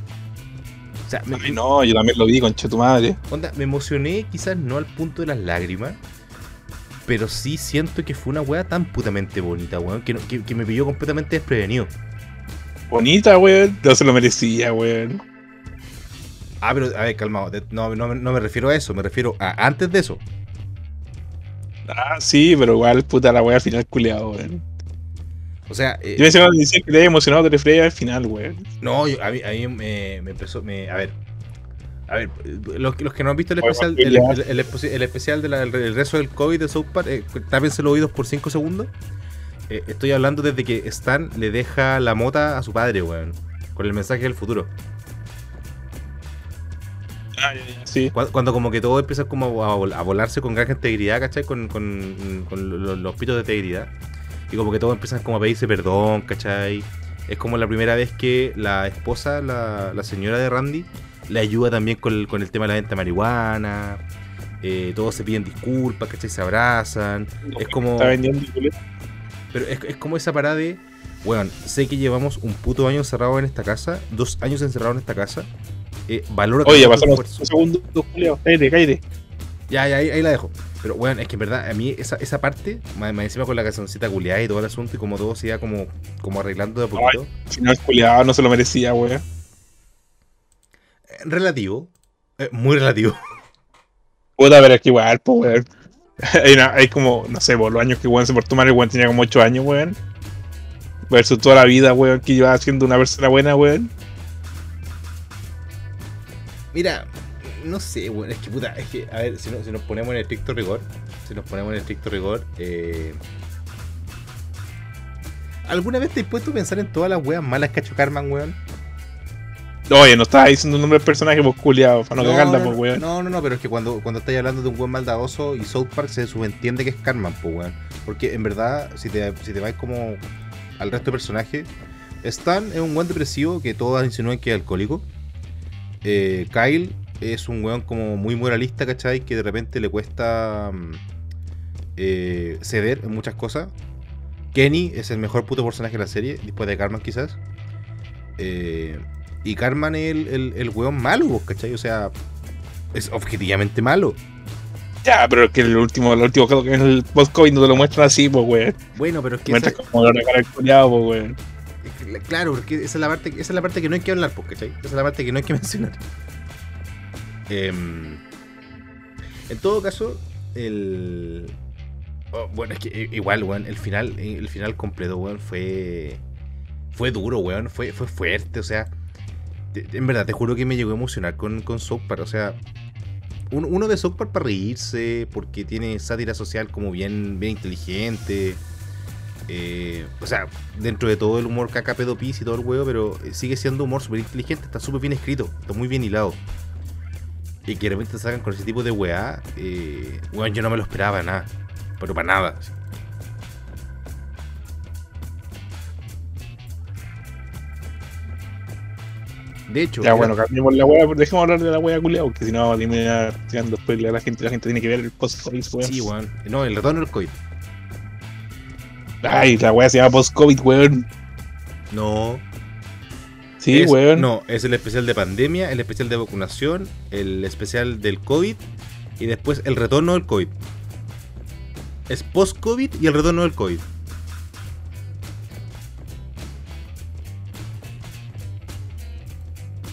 O sea, me, Ay, no, yo también lo vi, concha tu madre. onda, me emocioné quizás no al punto de las lágrimas. Pero sí siento que fue una weá tan putamente bonita, weón. Que, que- que me pilló completamente desprevenido. Bonita, weón. No se lo merecía, weón. Ah, pero a ver, calmado. No, no, no me refiero a eso, me refiero a antes de eso. Ah, sí, pero igual, puta, la weá al final culiado, weón. O sea, eh, Yo pensé que decía que te había emocionado de Freya al final, weón. no, yo- a mí, a mí me, me empezó. Me, a ver. A ver, los, los que no han visto el especial, el, ya. el- el espe- el especial del de resto del COVID de South Park, eh, tápense los oídos por 5 segundos. Eh, estoy hablando desde que Stan le deja la mota a su padre, weón. Con el mensaje del futuro. Ah, ya, ya, sí. Cuando, cuando como que todo empieza como a, vol- a volarse con gran integridad, ¿cachai? Con, con- con lo- los, pitos de integridad. Y como que todos empiezan como a pedirse perdón, ¿cachai? Es como la primera vez que la esposa, la, la señora de Randy, le ayuda también con el, con el tema de la venta de marihuana. Eh, todos se piden disculpas, ¿cachai? Se abrazan. Es como, Está vendiendo pero es, es como esa parada de, weón, sé que llevamos un puto año encerrado en esta casa, dos años encerrado en esta casa. Eh, valoro Oye, un segundo. Cállate, cállate. Ya, ya, ahí, ahí la dejo. Pero, weón, es que en verdad, a mí esa, esa parte, más, más encima con la cancioncita culiada y todo el asunto, y como todo se iba como, como arreglando de a poquito, Al final culiado no se lo merecía, weón. Relativo, eh, muy relativo. Puta, pero es que igual, pues, weón. Hay, una- hay como, no sé, por los años que weón se portó mal, el weón tenía como 8 años, weón. Versus toda la vida, weón, que llevaba siendo una persona buena, weón. Mira, no sé, weón, es que puta, es que, a ver, si, no- si nos ponemos en estricto rigor, si nos ponemos en estricto rigor, eh... ¿Alguna vez te has puesto a pensar en todas las weas malas que ha hecho Carman, weón? Oye, no estaba diciendo el nombre del personaje, pues, culiado, para no, cagarla, pues, weón. no, no, no, pero es que cuando, cuando estáis hablando de un buen maldadoso y South Park se subentiende que es Carman, pues, weón. Porque en verdad, si te, si te vais como al resto de personajes, Stan es un buen depresivo que todas insinúan que es alcohólico. Eh, Kyle es un weón como muy moralista, ¿cachai? Que de repente le cuesta mm, eh, ceder en muchas cosas. Kenny es el mejor puto personaje de la serie, después de Carman quizás. Eh, y Carman es el, el, el weón malo, vos, ¿cachai? O sea, es objetivamente malo. Ya, pero es que el último, el último caso que es el post-COVID no te lo muestran así, pues, weón. Bueno, pero es que Muestra esa- como del culiado, pues, weón. claro, porque esa es la parte, esa es la parte que no hay que hablar, pues, ¿cachai? Esa es la parte que no hay que mencionar. Em, en todo caso, el oh, bueno, es que i- igual, weón, el final, el final completo, weón, fue fue duro, weón. Fue, fue fuerte, o sea. En verdad, te juro que me llegó a emocionar con, con South. O sea, un- uno de South Park para reírse, porque tiene sátira social como bien, bien inteligente. Eh, o sea, dentro de todo el humor caca pedo pis y todo el huevo, pero eh, sigue siendo humor súper inteligente, está súper bien escrito, está muy bien hilado. Y que de repente salgan con ese tipo de weá, eh, weón, yo no me lo esperaba nada, pero para nada. De hecho, Ya, bueno, cambiemos la wea, dejemos hablar de la wea culiao, porque si no vamos a terminar tirando spoiler a la gente, la gente tiene que ver el post-COVID, weón. sí, weón. No, el retorno del COVID. Ay, la wea se llama post-COVID, weón. No, Sí, es- weón. No, es el especial de pandemia, el especial de vacunación, el especial del COVID y después el retorno del COVID. Es post-COVID y el retorno del COVID.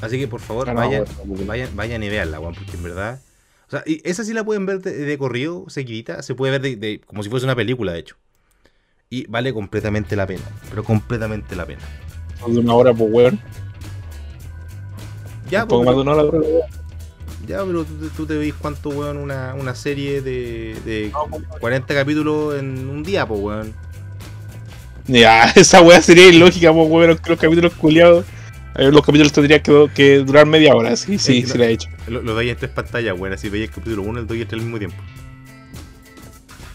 Así que por favor, Ah, no, vayan, weón. vayan, vayan y veanla, weón, porque en verdad. O sea, y esa sí la pueden ver de, de corrido, seguidita. Se puede ver de, de- como si fuese una película, de hecho. Y vale completamente la pena. Pero completamente la pena. De una hora, pues, weón. Ya, pues, más de una hora, pero- Ya, pero tú, te- tú te veis cuánto, weón, una, una serie de, de No, pues, 40 capítulos en un día, pues, weón. Ya, esa wea sería ilógica, pues, weón, los capítulos culiados. Eh, Los capítulos tendrían que, que durar media hora, sí, sí, sí no. la he hecho. Lo, lo veis en tres pantallas, weón, así veis el capítulo 1, el 2 y el 3 al mismo tiempo.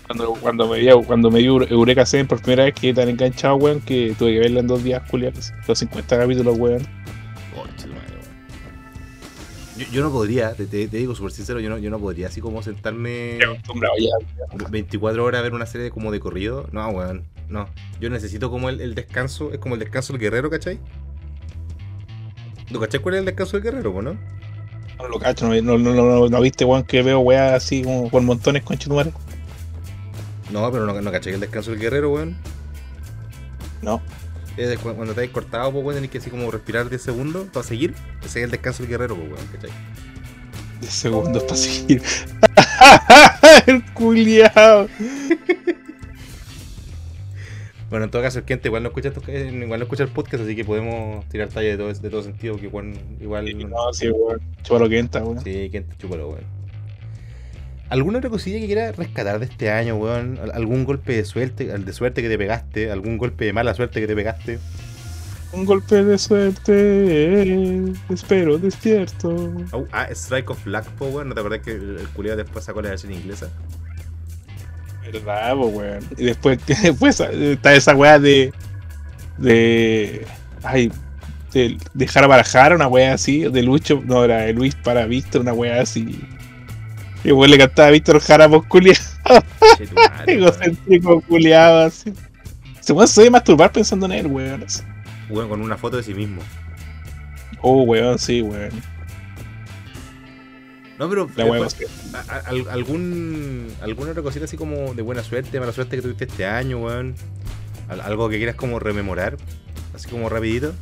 Cuando, cuando me vi, cuando me vi Eure- Eureka 7 por primera vez, quedé tan enganchado, weón, que tuve que verla en dos días, culiados. Los 50 capítulos, weón. Weón. Yo, yo no podría, te, te- te digo súper sincero, yo no, yo no podría así como sentarme acostumbrado ya. 24 horas a ver una serie como de corrido. No, weón, no. Yo necesito como el, el descanso, es como el descanso del guerrero, ¿cachai? ¿No cachai cuál es el descanso del guerrero, no? No lo cacho, no, no, no, no, viste, weón, que veo weá así como por montones con Chetumare. No, pero no, no cachai el descanso del guerrero, weón. No. Es cuando te has cortado, pues, weón, tenés que así como respirar 10 segundos para seguir. Ese es el descanso del guerrero, pues, weón, ¿cachai? De segundos para seguir. el culiao. Bueno, en todo caso, el gente igual no escucha eh, igual no escucha el podcast, así que podemos tirar talla de todo, de todo sentido, que igual, igual No, sí, weón. Chupa lo que entra, weón. sí, que chúpalo, weón. ¿Alguna otra cosilla que quieras rescatar de este año, weón? ¿Al- ¿Algún golpe de suerte, de suerte que te pegaste? ¿Algún golpe de mala suerte que te pegaste? Un golpe de suerte. Espero despierto. Au, ah, Strike of Luck, po, weón. ¿No te acordás que el, el culiao después sacó la versión inglesa? Verdad, po, weón. Y después, después está esa weá de. de. Ay. De dejar a barajar una weá así. De Lucho. No, era de Luis para Víctor, una weá así. Y weón le cantaba a Víctor Jara por culiado. Egocéntrico culiado así. Se puede se masturbar pensando en él, weón. así. Weón, con una foto de sí mismo. Oh, weón, sí, weón. No, pero La a- a- al- algún, alguna otra cosita así como de buena suerte, mala suerte que tuviste este año, weón. Al- algo que quieras como rememorar, así como rapidito.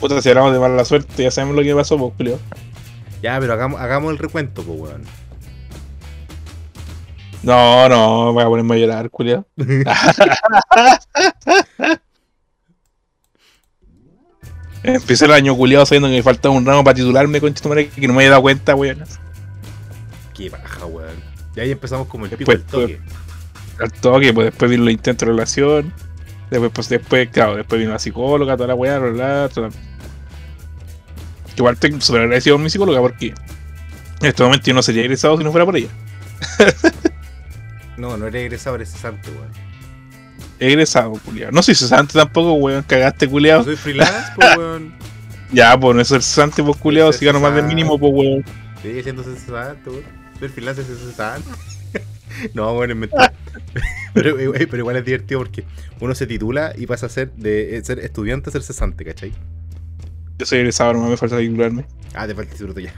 Puta, si hablamos de mala suerte, ya sabemos lo que pasó, pues, culiao. Ya, pero hagamos, hagamos el recuento, pues, weón. No, no, voy a ponerme a llorar, culiao. Empecé el año culiado sabiendo que me faltaba un ramo para titularme, con madre, que no me había dado cuenta, weón. Qué baja, weón. Y ahí empezamos como el pico Después, del toque. Al toque, pues después vino los intentos de relación. Después, pues después, claro, después vino la psicóloga, toda la weá, bla, bla, Igual estoy súper agradecido con mi psicóloga porque en este momento yo no sería egresado si no fuera por ella. No, no eres egresado, eres cesante, weón. Egresado, culiado. No soy cesante tampoco, weón, cagaste, culiado. soy freelance, pues, weón. Ya, pues no es cesante, pues culiado, si gano más del mínimo, pues weón. Sigue siendo cesante, weón. Soy freelance, soy cesante. No, bueno, es mentira. Pero, eh, pero igual es divertido porque uno se titula y pasa a ser de eh, ser estudiante a ser cesante, ¿cachai? Yo soy egresado, no me falta titularme. Ah, te falta el ya.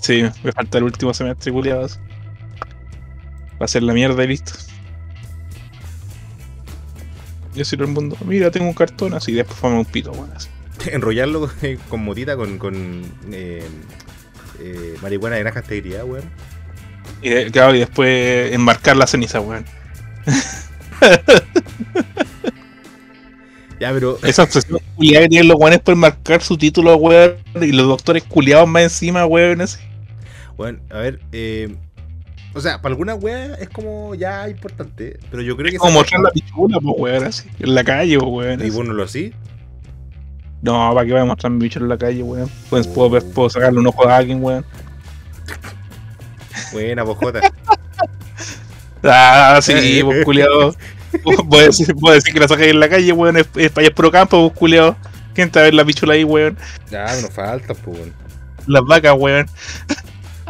Sí, me falta el último semestre, culiado. Va a ser la mierda y listo. Todo el mundo. Mira, tengo un cartón así, después fue un pito, weón. así. Enrollarlo eh, con motita, con, con eh, eh, marihuana de granja integridad, weón. Y, claro, y después enmarcar la ceniza, weón. Ya, pero. Esa obsesión culiada que tienen los weones por marcar su título, weón. Y los doctores culiados más encima, weón. así. Bueno, a ver, eh, o sea, para alguna wea es como ya importante, pero yo creo que... Como mostrar la pichula, pues, weón, así. En la calle, pues, weón. ¿Y vos no lo así? No, ¿para qué voy a mostrar mi bicho en la calle, weón? Pues Oh. puedo, puedo sacarle un ojo a alguien, weón. Buena, bojota. Ah, sí, pues, culiado. Voy a decir, voy a decir que la sacáis en la calle, weón. Es, es es pro campo, pues, culiado. ¿Quién te va a ver la pichula ahí, weón? ya, nos falta, pues, weón. Las vacas, weón.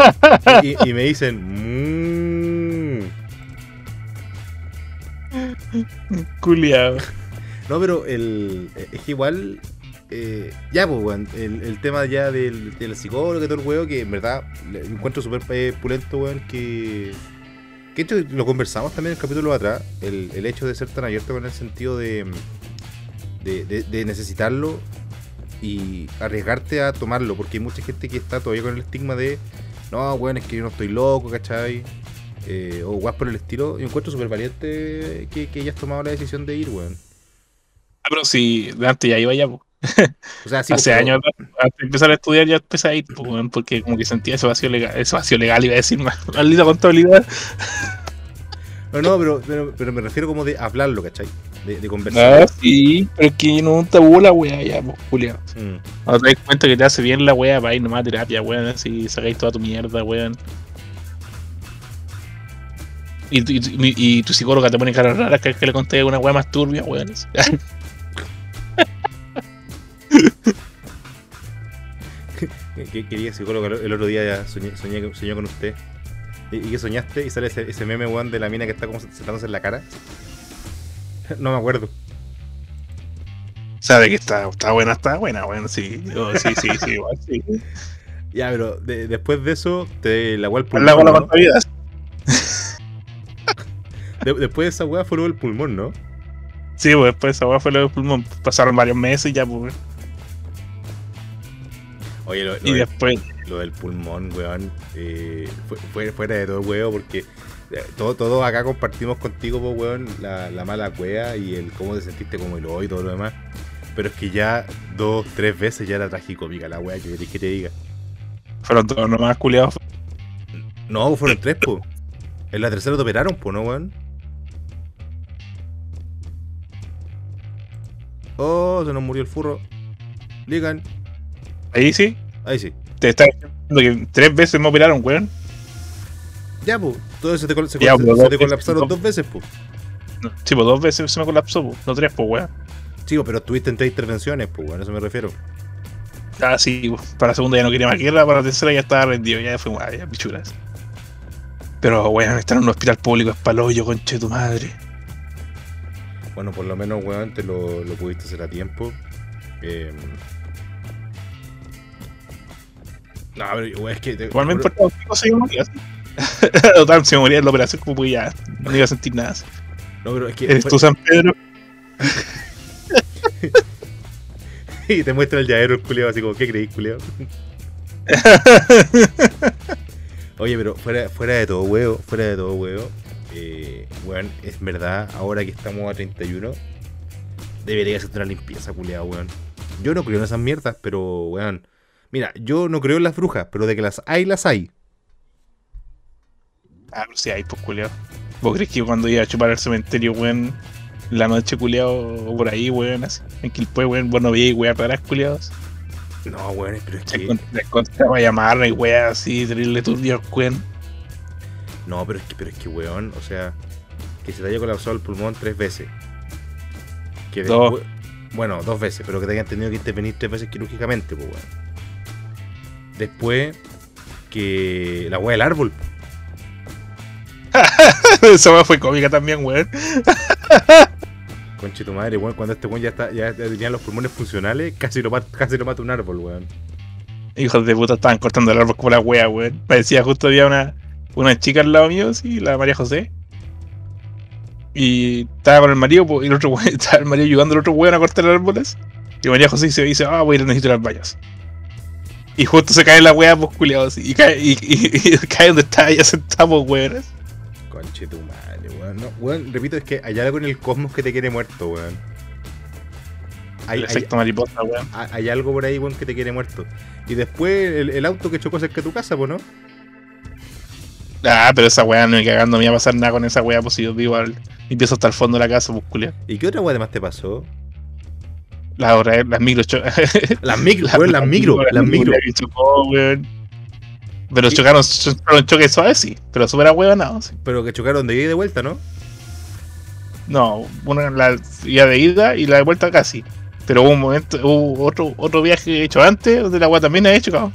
Y, y me dicen, mmm. Culiado. No, pero el, es que igual. eh, ya, pues, weón. El, el tema ya del, del psicólogo y todo el weón, que en verdad le encuentro súper eh, pulento, weón. Que. Que esto lo conversamos también en el capítulo de atrás. El, el hecho de ser tan abierto con el sentido de. De, de- de necesitarlo y arriesgarte a tomarlo. Porque hay mucha gente que está todavía con el estigma de. No, weón, es que yo no estoy loco, ¿cachai? Eh, o guas por el estilo. Yo encuentro súper valiente que, que hayas tomado la decisión de ir, weón. Ah, pero si de antes ya iba ya, pues. O sea, sí, Hace pero- años antes de empezar a estudiar ya empecé a ir, pues, weón, porque como que sentía ese vacío legal, ese vacío legal iba a decir más, maldita contabilidad. No, no, pero, pero, pero me refiero como de hablarlo, ¿cachai? De, de conversar. Ah, sí, pero es que no un tabú la wea ya, pues, culiado. Mm. Ahora te das cuenta que te hace bien la wea para ir nomás a terapia, weón, así sacáis toda tu mierda, weón. Y, tu- y, y- y tu psicóloga te pone caras raras que, que le conté una wea más turbia, weón. ¿Qué quería psicólogo? El otro día ya soñé, soñé, soñé con usted. ¿Y, y qué soñaste? Y sale ese, ese meme, weón, de la mina que está como sentándose en la cara. No me acuerdo. Sabe que está, está buena, está buena, weón, sí. Oh, sí, sí, sí, igual, sí. Ya, pero de- después de eso, te la weá al Habla con la pulmón. ¿no? contabilidad. De- después de esa weá fue luego el pulmón, ¿no? Sí, pues después esa weá fue lo del pulmón. Pasaron varios meses y ya, pues. Oye, lo, lo Y del- después, lo del pulmón, weón, eh, fue, fue fuera de todo, weón, porque todo, todo acá compartimos contigo, pues, weón, la, la mala cueva y el cómo te sentiste como el hoy y todo lo demás. Pero es que ya dos, tres veces ya era tragicómica la weá, que querés que te diga. fueron todos nomás culiados. No, fueron tres, pues. En la tercera te operaron, pues, ¿no, weón? Oh, se nos murió el furro. Ligan. Ahí sí, Ahí sí. te está diciendo que tres veces me operaron, weón. Ya, pues. Todo eso se, col- se, Ya, se dos te veces, colapsaron dos- dos veces, pues. No, Sí, pues dos veces se me colapsó, pues. No tres, pues, weón. Sí, pues, pero tuviste en tres intervenciones, pues, weón, a eso me refiero. Ah, sí, pues, para la segunda ya no quería más guerra, para la tercera ya estaba rendido, ya fue ah, ya pichuras. Pero, weón, estar en un hospital público es paloyo, conche de tu madre. Bueno, por lo menos, weón, te lo, lo pudiste hacer a tiempo. Eh... No, pero weón, es que. te- Igual me importa un pico si me moría. así. Total, si me moría en la operación, como que ya no iba a sentir nada. así. No, pero es que. Eres fue- tú, San Pedro. y te muestra el llavero el culiao, así como, ¿qué creéis, culiao? Oye, pero fuera, fuera de todo, huevo, fuera de todo, huevo. Eh, weón, es verdad, ahora que estamos a 31, debería hacerte una limpieza, culiao, weón. Yo no creo en esas mierdas, pero, weón. Mira, yo no creo en las brujas, pero de que las hay, las hay. Ah, pero sí, ahí, pues, culiao. ¿Vos crees que cuando iba a chupar al cementerio, weón, la noche, culiao, por ahí, weón, así? En que el pues, weón, vos no veías, weón, raras, culiados. No, weón, pero es que. se encontraba a llamar y weón, así, terrible turbio, weón. No, pero es que, pero es que, weón, o sea, que se te haya colapsado el pulmón tres veces. Que Dos. después- Bueno, dos veces, pero que te hayan tenido que intervenir tres veces quirúrgicamente, pues, weón. Después, que la weá del árbol. Esa weón fue cómica también, weón. Conche tu madre, weón, cuando este weón ya, está, ya tenía los pulmones funcionales, casi lo, mata, casi lo mata un árbol, weón. Hijos de puta, estaban cortando el árbol como la wea, weón. Parecía justo había una, una chica al lado mío, sí, la María José. Y estaba con el marido, po, y el otro weón, estaba el marido ayudando al otro weón a cortar árboles. Y María José se dice, ah, voy a ir necesito las vallas. Y justo se cae la wea, pues culiado, así, y cae, y, y- y cae donde estaba ella sentado, weón. Conche tu madre, weón. No, weón, repito, es que hay algo en el cosmos que te quiere muerto, weón. hay, El hay, efecto mariposa, weón. hay algo por ahí, weón, que te quiere muerto. Y después el, el auto que chocó cerca de tu casa, pues, ¿no? Ah, pero esa weá no me cagando, no me iba a pasar nada con esa weá, pues si yo vivo al. Empiezo hasta el fondo de la casa, pues. ¿Y qué otra weá además te pasó? Las horas, las micro Las micro, las micro, las micro. Pero chocaron, chocaron choques suaves, sí. Pero súper ahuevonados, sí. Pero que chocaron de ida y de vuelta, ¿no? No, una la ida de ida y la de vuelta casi. Pero hubo un momento, hubo otro, otro viaje hecho antes, donde la weá también ha hecho, cabrón.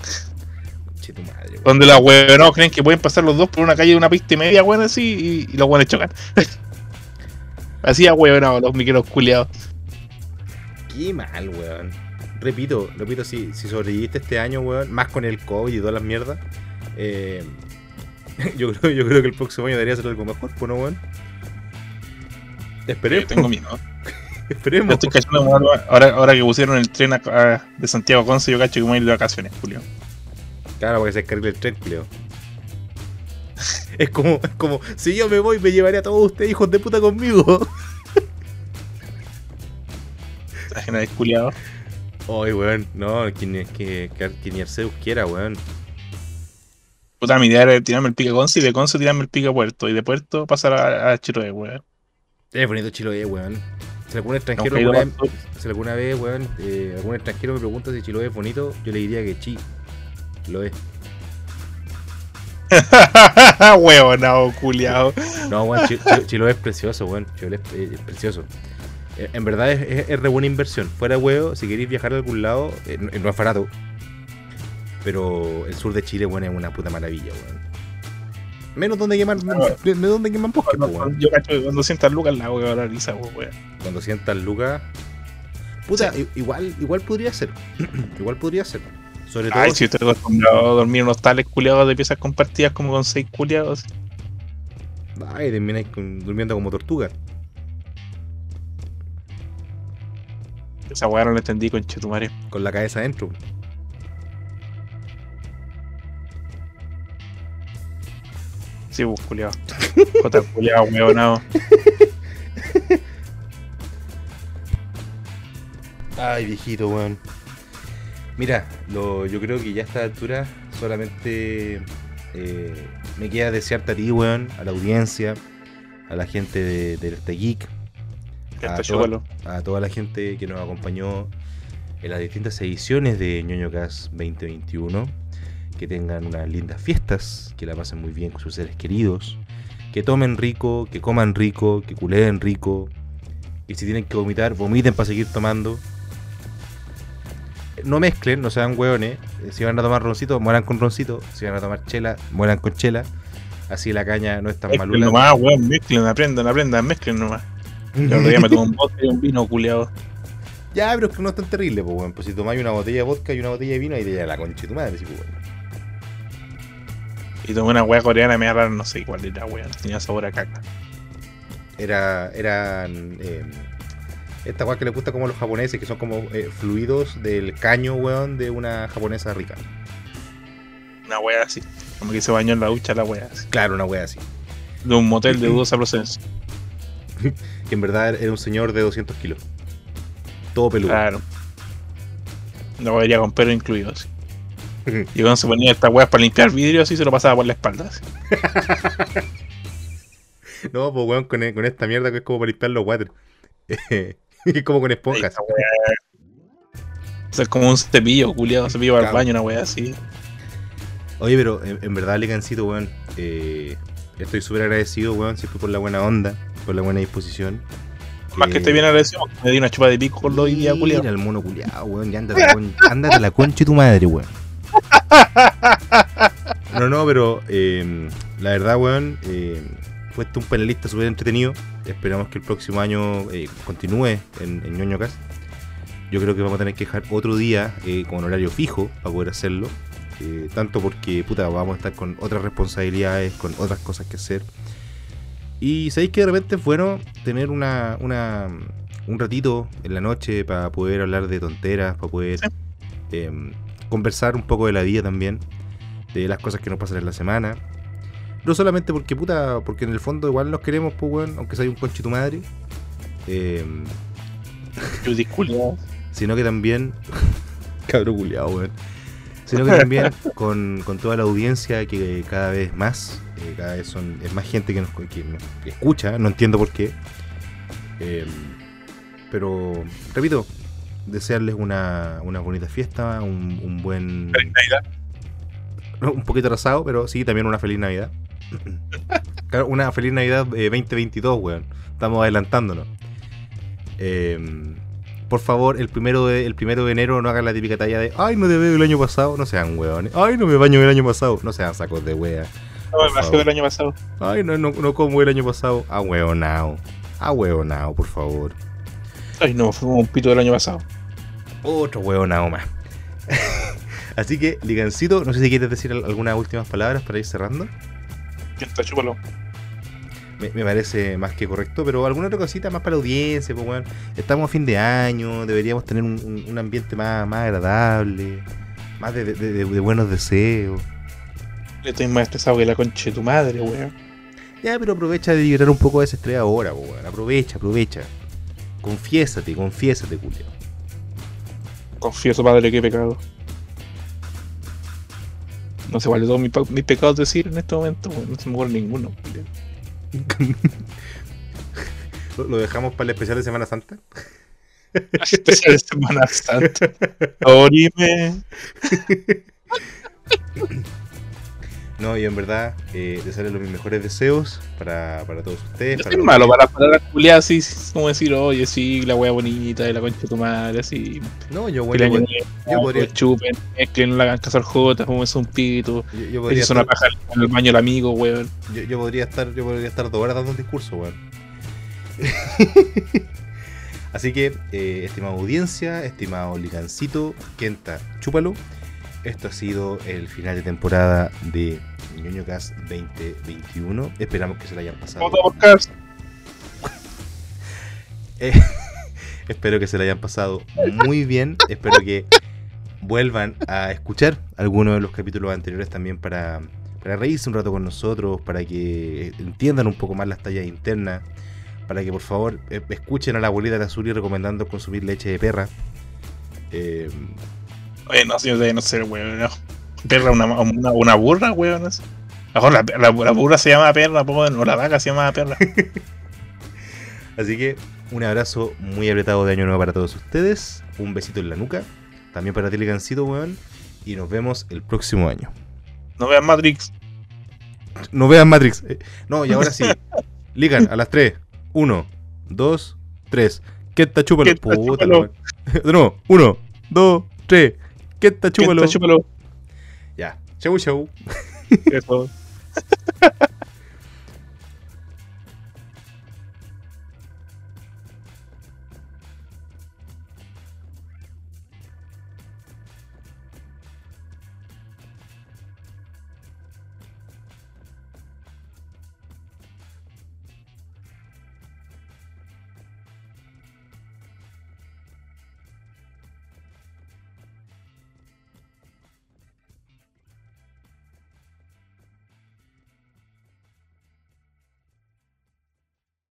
Che, tu madre. Donde los huevonados creen que pueden pasar los dos por una calle de una pista y media, weón, así, y, y los weones chocan. así ahuevonados los micros culiados. Qué mal, weón. Repito, repito, si, si sobreviviste este año, weón, más con el COVID y todas las mierdas, eh, yo, creo, yo creo que el próximo año debería ser algo mejor, pues, ¿no, weón? Esperemos, Tengo miedo. Yo esperemos. estoy cachando, weón, ahora, ahora que pusieron el tren a- a- de Santiago a Conce, yo cacho que me voy a ir de vacaciones, Julio. Claro, para que se descargue el tren, Cleo. Es como, es como, si yo me voy, me llevaré a todos ustedes, hijos de puta, conmigo. Ajena de culiado. Ay, weón, no, que, ni- que, que, que ni Arceus quiera, weón. Puta, mi idea era tirarme el pique a Conce y de Conce tirarme el pique a Puerto. Y de Puerto pasar a, a Chiloé, weón. Es bonito Chiloé, weón. Si algún extranjero ido alguna vez, si alguna vez, weón, eh, algún extranjero me pregunta si Chiloé es bonito, yo le diría que sí, lo es. Huevonao, culiado. No, weón, Chi- Chi- Chiloé es precioso, weón. Chiloé es, es- precioso. Eh, En verdad es, es, es re buena inversión. Fuera huevo, si queréis viajar a algún lado, eh, no, no es barato. Pero el sur de Chile, weón, es una puta maravilla, weón. Menos donde queman, menos donde queman bosques, po, weón. Yo cacho que cuando sientas lucas la va a la risa, weón. Cuando sientas lucas. Puta, igual, igual podría ser. igual podría ser. Sobre todo. Ay, si estoy acostumbrado a dormir en hostales culiados de piezas compartidas como con seis culiados. Ay, termináis con- durmiendo como tortuga. Esa weá no la entendí con Chetumare. Con la cabeza adentro. Sí, pues culiado. Jota culiado, huevonao. Ay, viejito, weón. Mira, lo, yo creo que ya a esta altura solamente eh, me queda desearte a ti, weón, a la audiencia, a la gente de, de este geek, todo- chocolo. a toda la gente que nos acompañó en las distintas ediciones de ñoño Cast 2021. Que tengan unas lindas fiestas, que la pasen muy bien con sus seres queridos, que tomen rico, que coman rico, que culeen rico, y si tienen que vomitar, vomiten para seguir tomando. No mezclen, no sean hueones. Eh, Si van a tomar roncito, mueran con roncito. Si van a tomar chela, mueran con chela. Así la caña no es tan Mezclen malula. nomás, weón, mezclen, aprendan, aprendan, mezclen nomás. Yo otro día me tomé un vodka y un vino culiado. Ya, pero es que no es tan terrible, pues, weón. Pues si tomáis una botella de vodka y una botella de vino, ahí te llega la concha de tu madre, sí, pues, weón. Y tomé una weá coreana media rara, no sé cuál era, weón. Tenía sabor a caca. Era, eran. Eh, esta weá que le gusta como a los japoneses, que son como eh, fluidos del caño, weón, de una japonesa rica. Una weá así. Como que se bañó en la ducha la weá así. Claro, una weá así. De un motel de dudosa procedencia. Que en verdad era un señor de 200 kilos. Todo peludo. Claro. La weá iría con pelo incluido así. Y cuando se ponía esta weá para limpiar vidrio así se lo pasaba por la espalda. así. No, pues weón, con, con esta mierda que es como para limpiar los water. es como con esponjas. O sea, es como un cepillo, culiado, cepillo para el baño, una weá así. Oye, pero en, en verdad, Licancito, weón, eh, estoy súper agradecido, weón, siempre por la buena onda, por la buena disposición. Más que esté bien agradecido, me di una chupa de pico con los días, Mira culiado. el mono culiado, weón, ya ándate, la con- ándate la concha de tu madre, weón. No, no, pero eh, la verdad, weón, eh, un panelista súper entretenido. Esperamos que el próximo año eh, continúe en, en ñoño Cast. Yo creo que vamos a tener que dejar otro día eh, con horario fijo para poder hacerlo. eh, tanto porque, puta, vamos a estar con otras responsabilidades, con otras cosas que hacer. Y sabéis que de repente es bueno tener una, una, un ratito en la noche para poder hablar de tonteras, para poder Sí. Em, conversar un poco de la vida también, de las cosas que nos pasan en la semana. No solamente porque, puta, porque en el fondo igual nos queremos, pues, weón, aunque sea un conche tu madre. Em, Yo disculpo. sino que también. Cabro culiado, weón. Sino que también con, con toda la audiencia que cada vez más, eh, cada vez son, es más gente que nos, que nos escucha, no entiendo por qué. Eh, pero, repito, desearles una, una bonita fiesta, un, un buen. Feliz Navidad. Un poquito atrasado, pero sí, también una feliz Navidad. Claro, una feliz Navidad eh, 2022, weón. Estamos adelantándonos. Eh, por favor, el primero, de, el primero de enero no hagan la típica talla de Ay, no te veo el año pasado. No sean weones. Ay, no me baño el año pasado. No sean sacos de wea. No, me favor. el año pasado. Ay, no, no, no como el año pasado. Ah, weonao. Ah, weonao, por favor. Ay, no, fue un pito del año pasado. Otro weonao más. Así que, Ligancito, no sé si quieres decir al- algunas últimas palabras para ir cerrando. ¿Quién está chúpalo? Me, me parece más que correcto, pero alguna otra cosita más para la audiencia, pues weón. Estamos a fin de año, deberíamos tener un, un- un ambiente más, más agradable, más de, de- de- de buenos deseos. Le estoy más estresado que la concha de tu madre, weón. Ya, pero aprovecha de liberar un poco de ese estrés ahora, pues, weón. Aprovecha, aprovecha. Confiésate, confiésate, Julio. Confieso, padre, que he pecado. No sé cuál de todos mis, pecados decir en este momento. No se me ocurre ninguno. Julián. ¿Lo, lo dejamos para el especial de Semana Santa? Especial de Semana Santa. Orime. No, yo en verdad, eh, desearles los mis mejores deseos para, para todos ustedes. Yo para los- malo para palabras culiadas así, como decir, oye, sí, la wea bonita de la concha de tu madre, así. No, yo, bueno, año yo nuevo, podría- que chupen, que no le hagan caso al Jota, como es un pito. yo, yo podría hizo una estar, paja en el baño el amigo, weón. yo, yo podría estar, yo podría estar dos horas dando un discurso, weón. Así que, eh, estimada audiencia, estimado Ligancito, Kenta, chúpalo. Esto ha sido el final de temporada de ñoño Cast 2021. Esperamos que se la hayan pasado. Eh, espero que se la hayan pasado muy bien. Espero que vuelvan a escuchar algunos de los capítulos anteriores también para, para reírse un rato con nosotros, para que entiendan un poco más las tallas internas, para que por favor eh, escuchen a la abuelita de y recomendando consumir leche de perra. Eh, Oye, no, yo no sé, weón. No. Perra, una, una, una burra, weón. no sé. A lo mejor la, la, la burra se llama perra, po, no la vaca se llama perra. así que un abrazo muy apretado de año nuevo para todos ustedes. Un besito en la nuca. También para ti, Ligancito, weón. Y nos vemos el próximo año. No vean Matrix. No vean Matrix. Eh, No, y ahora sí. Ligan a las 3. 1, 2, 3. ¿Qué está chúpalo? Puta. De nuevo. 1, 2, 3. ¿Qué está chúpalo? Chúpalo. Ya. Chau, chau. Eso.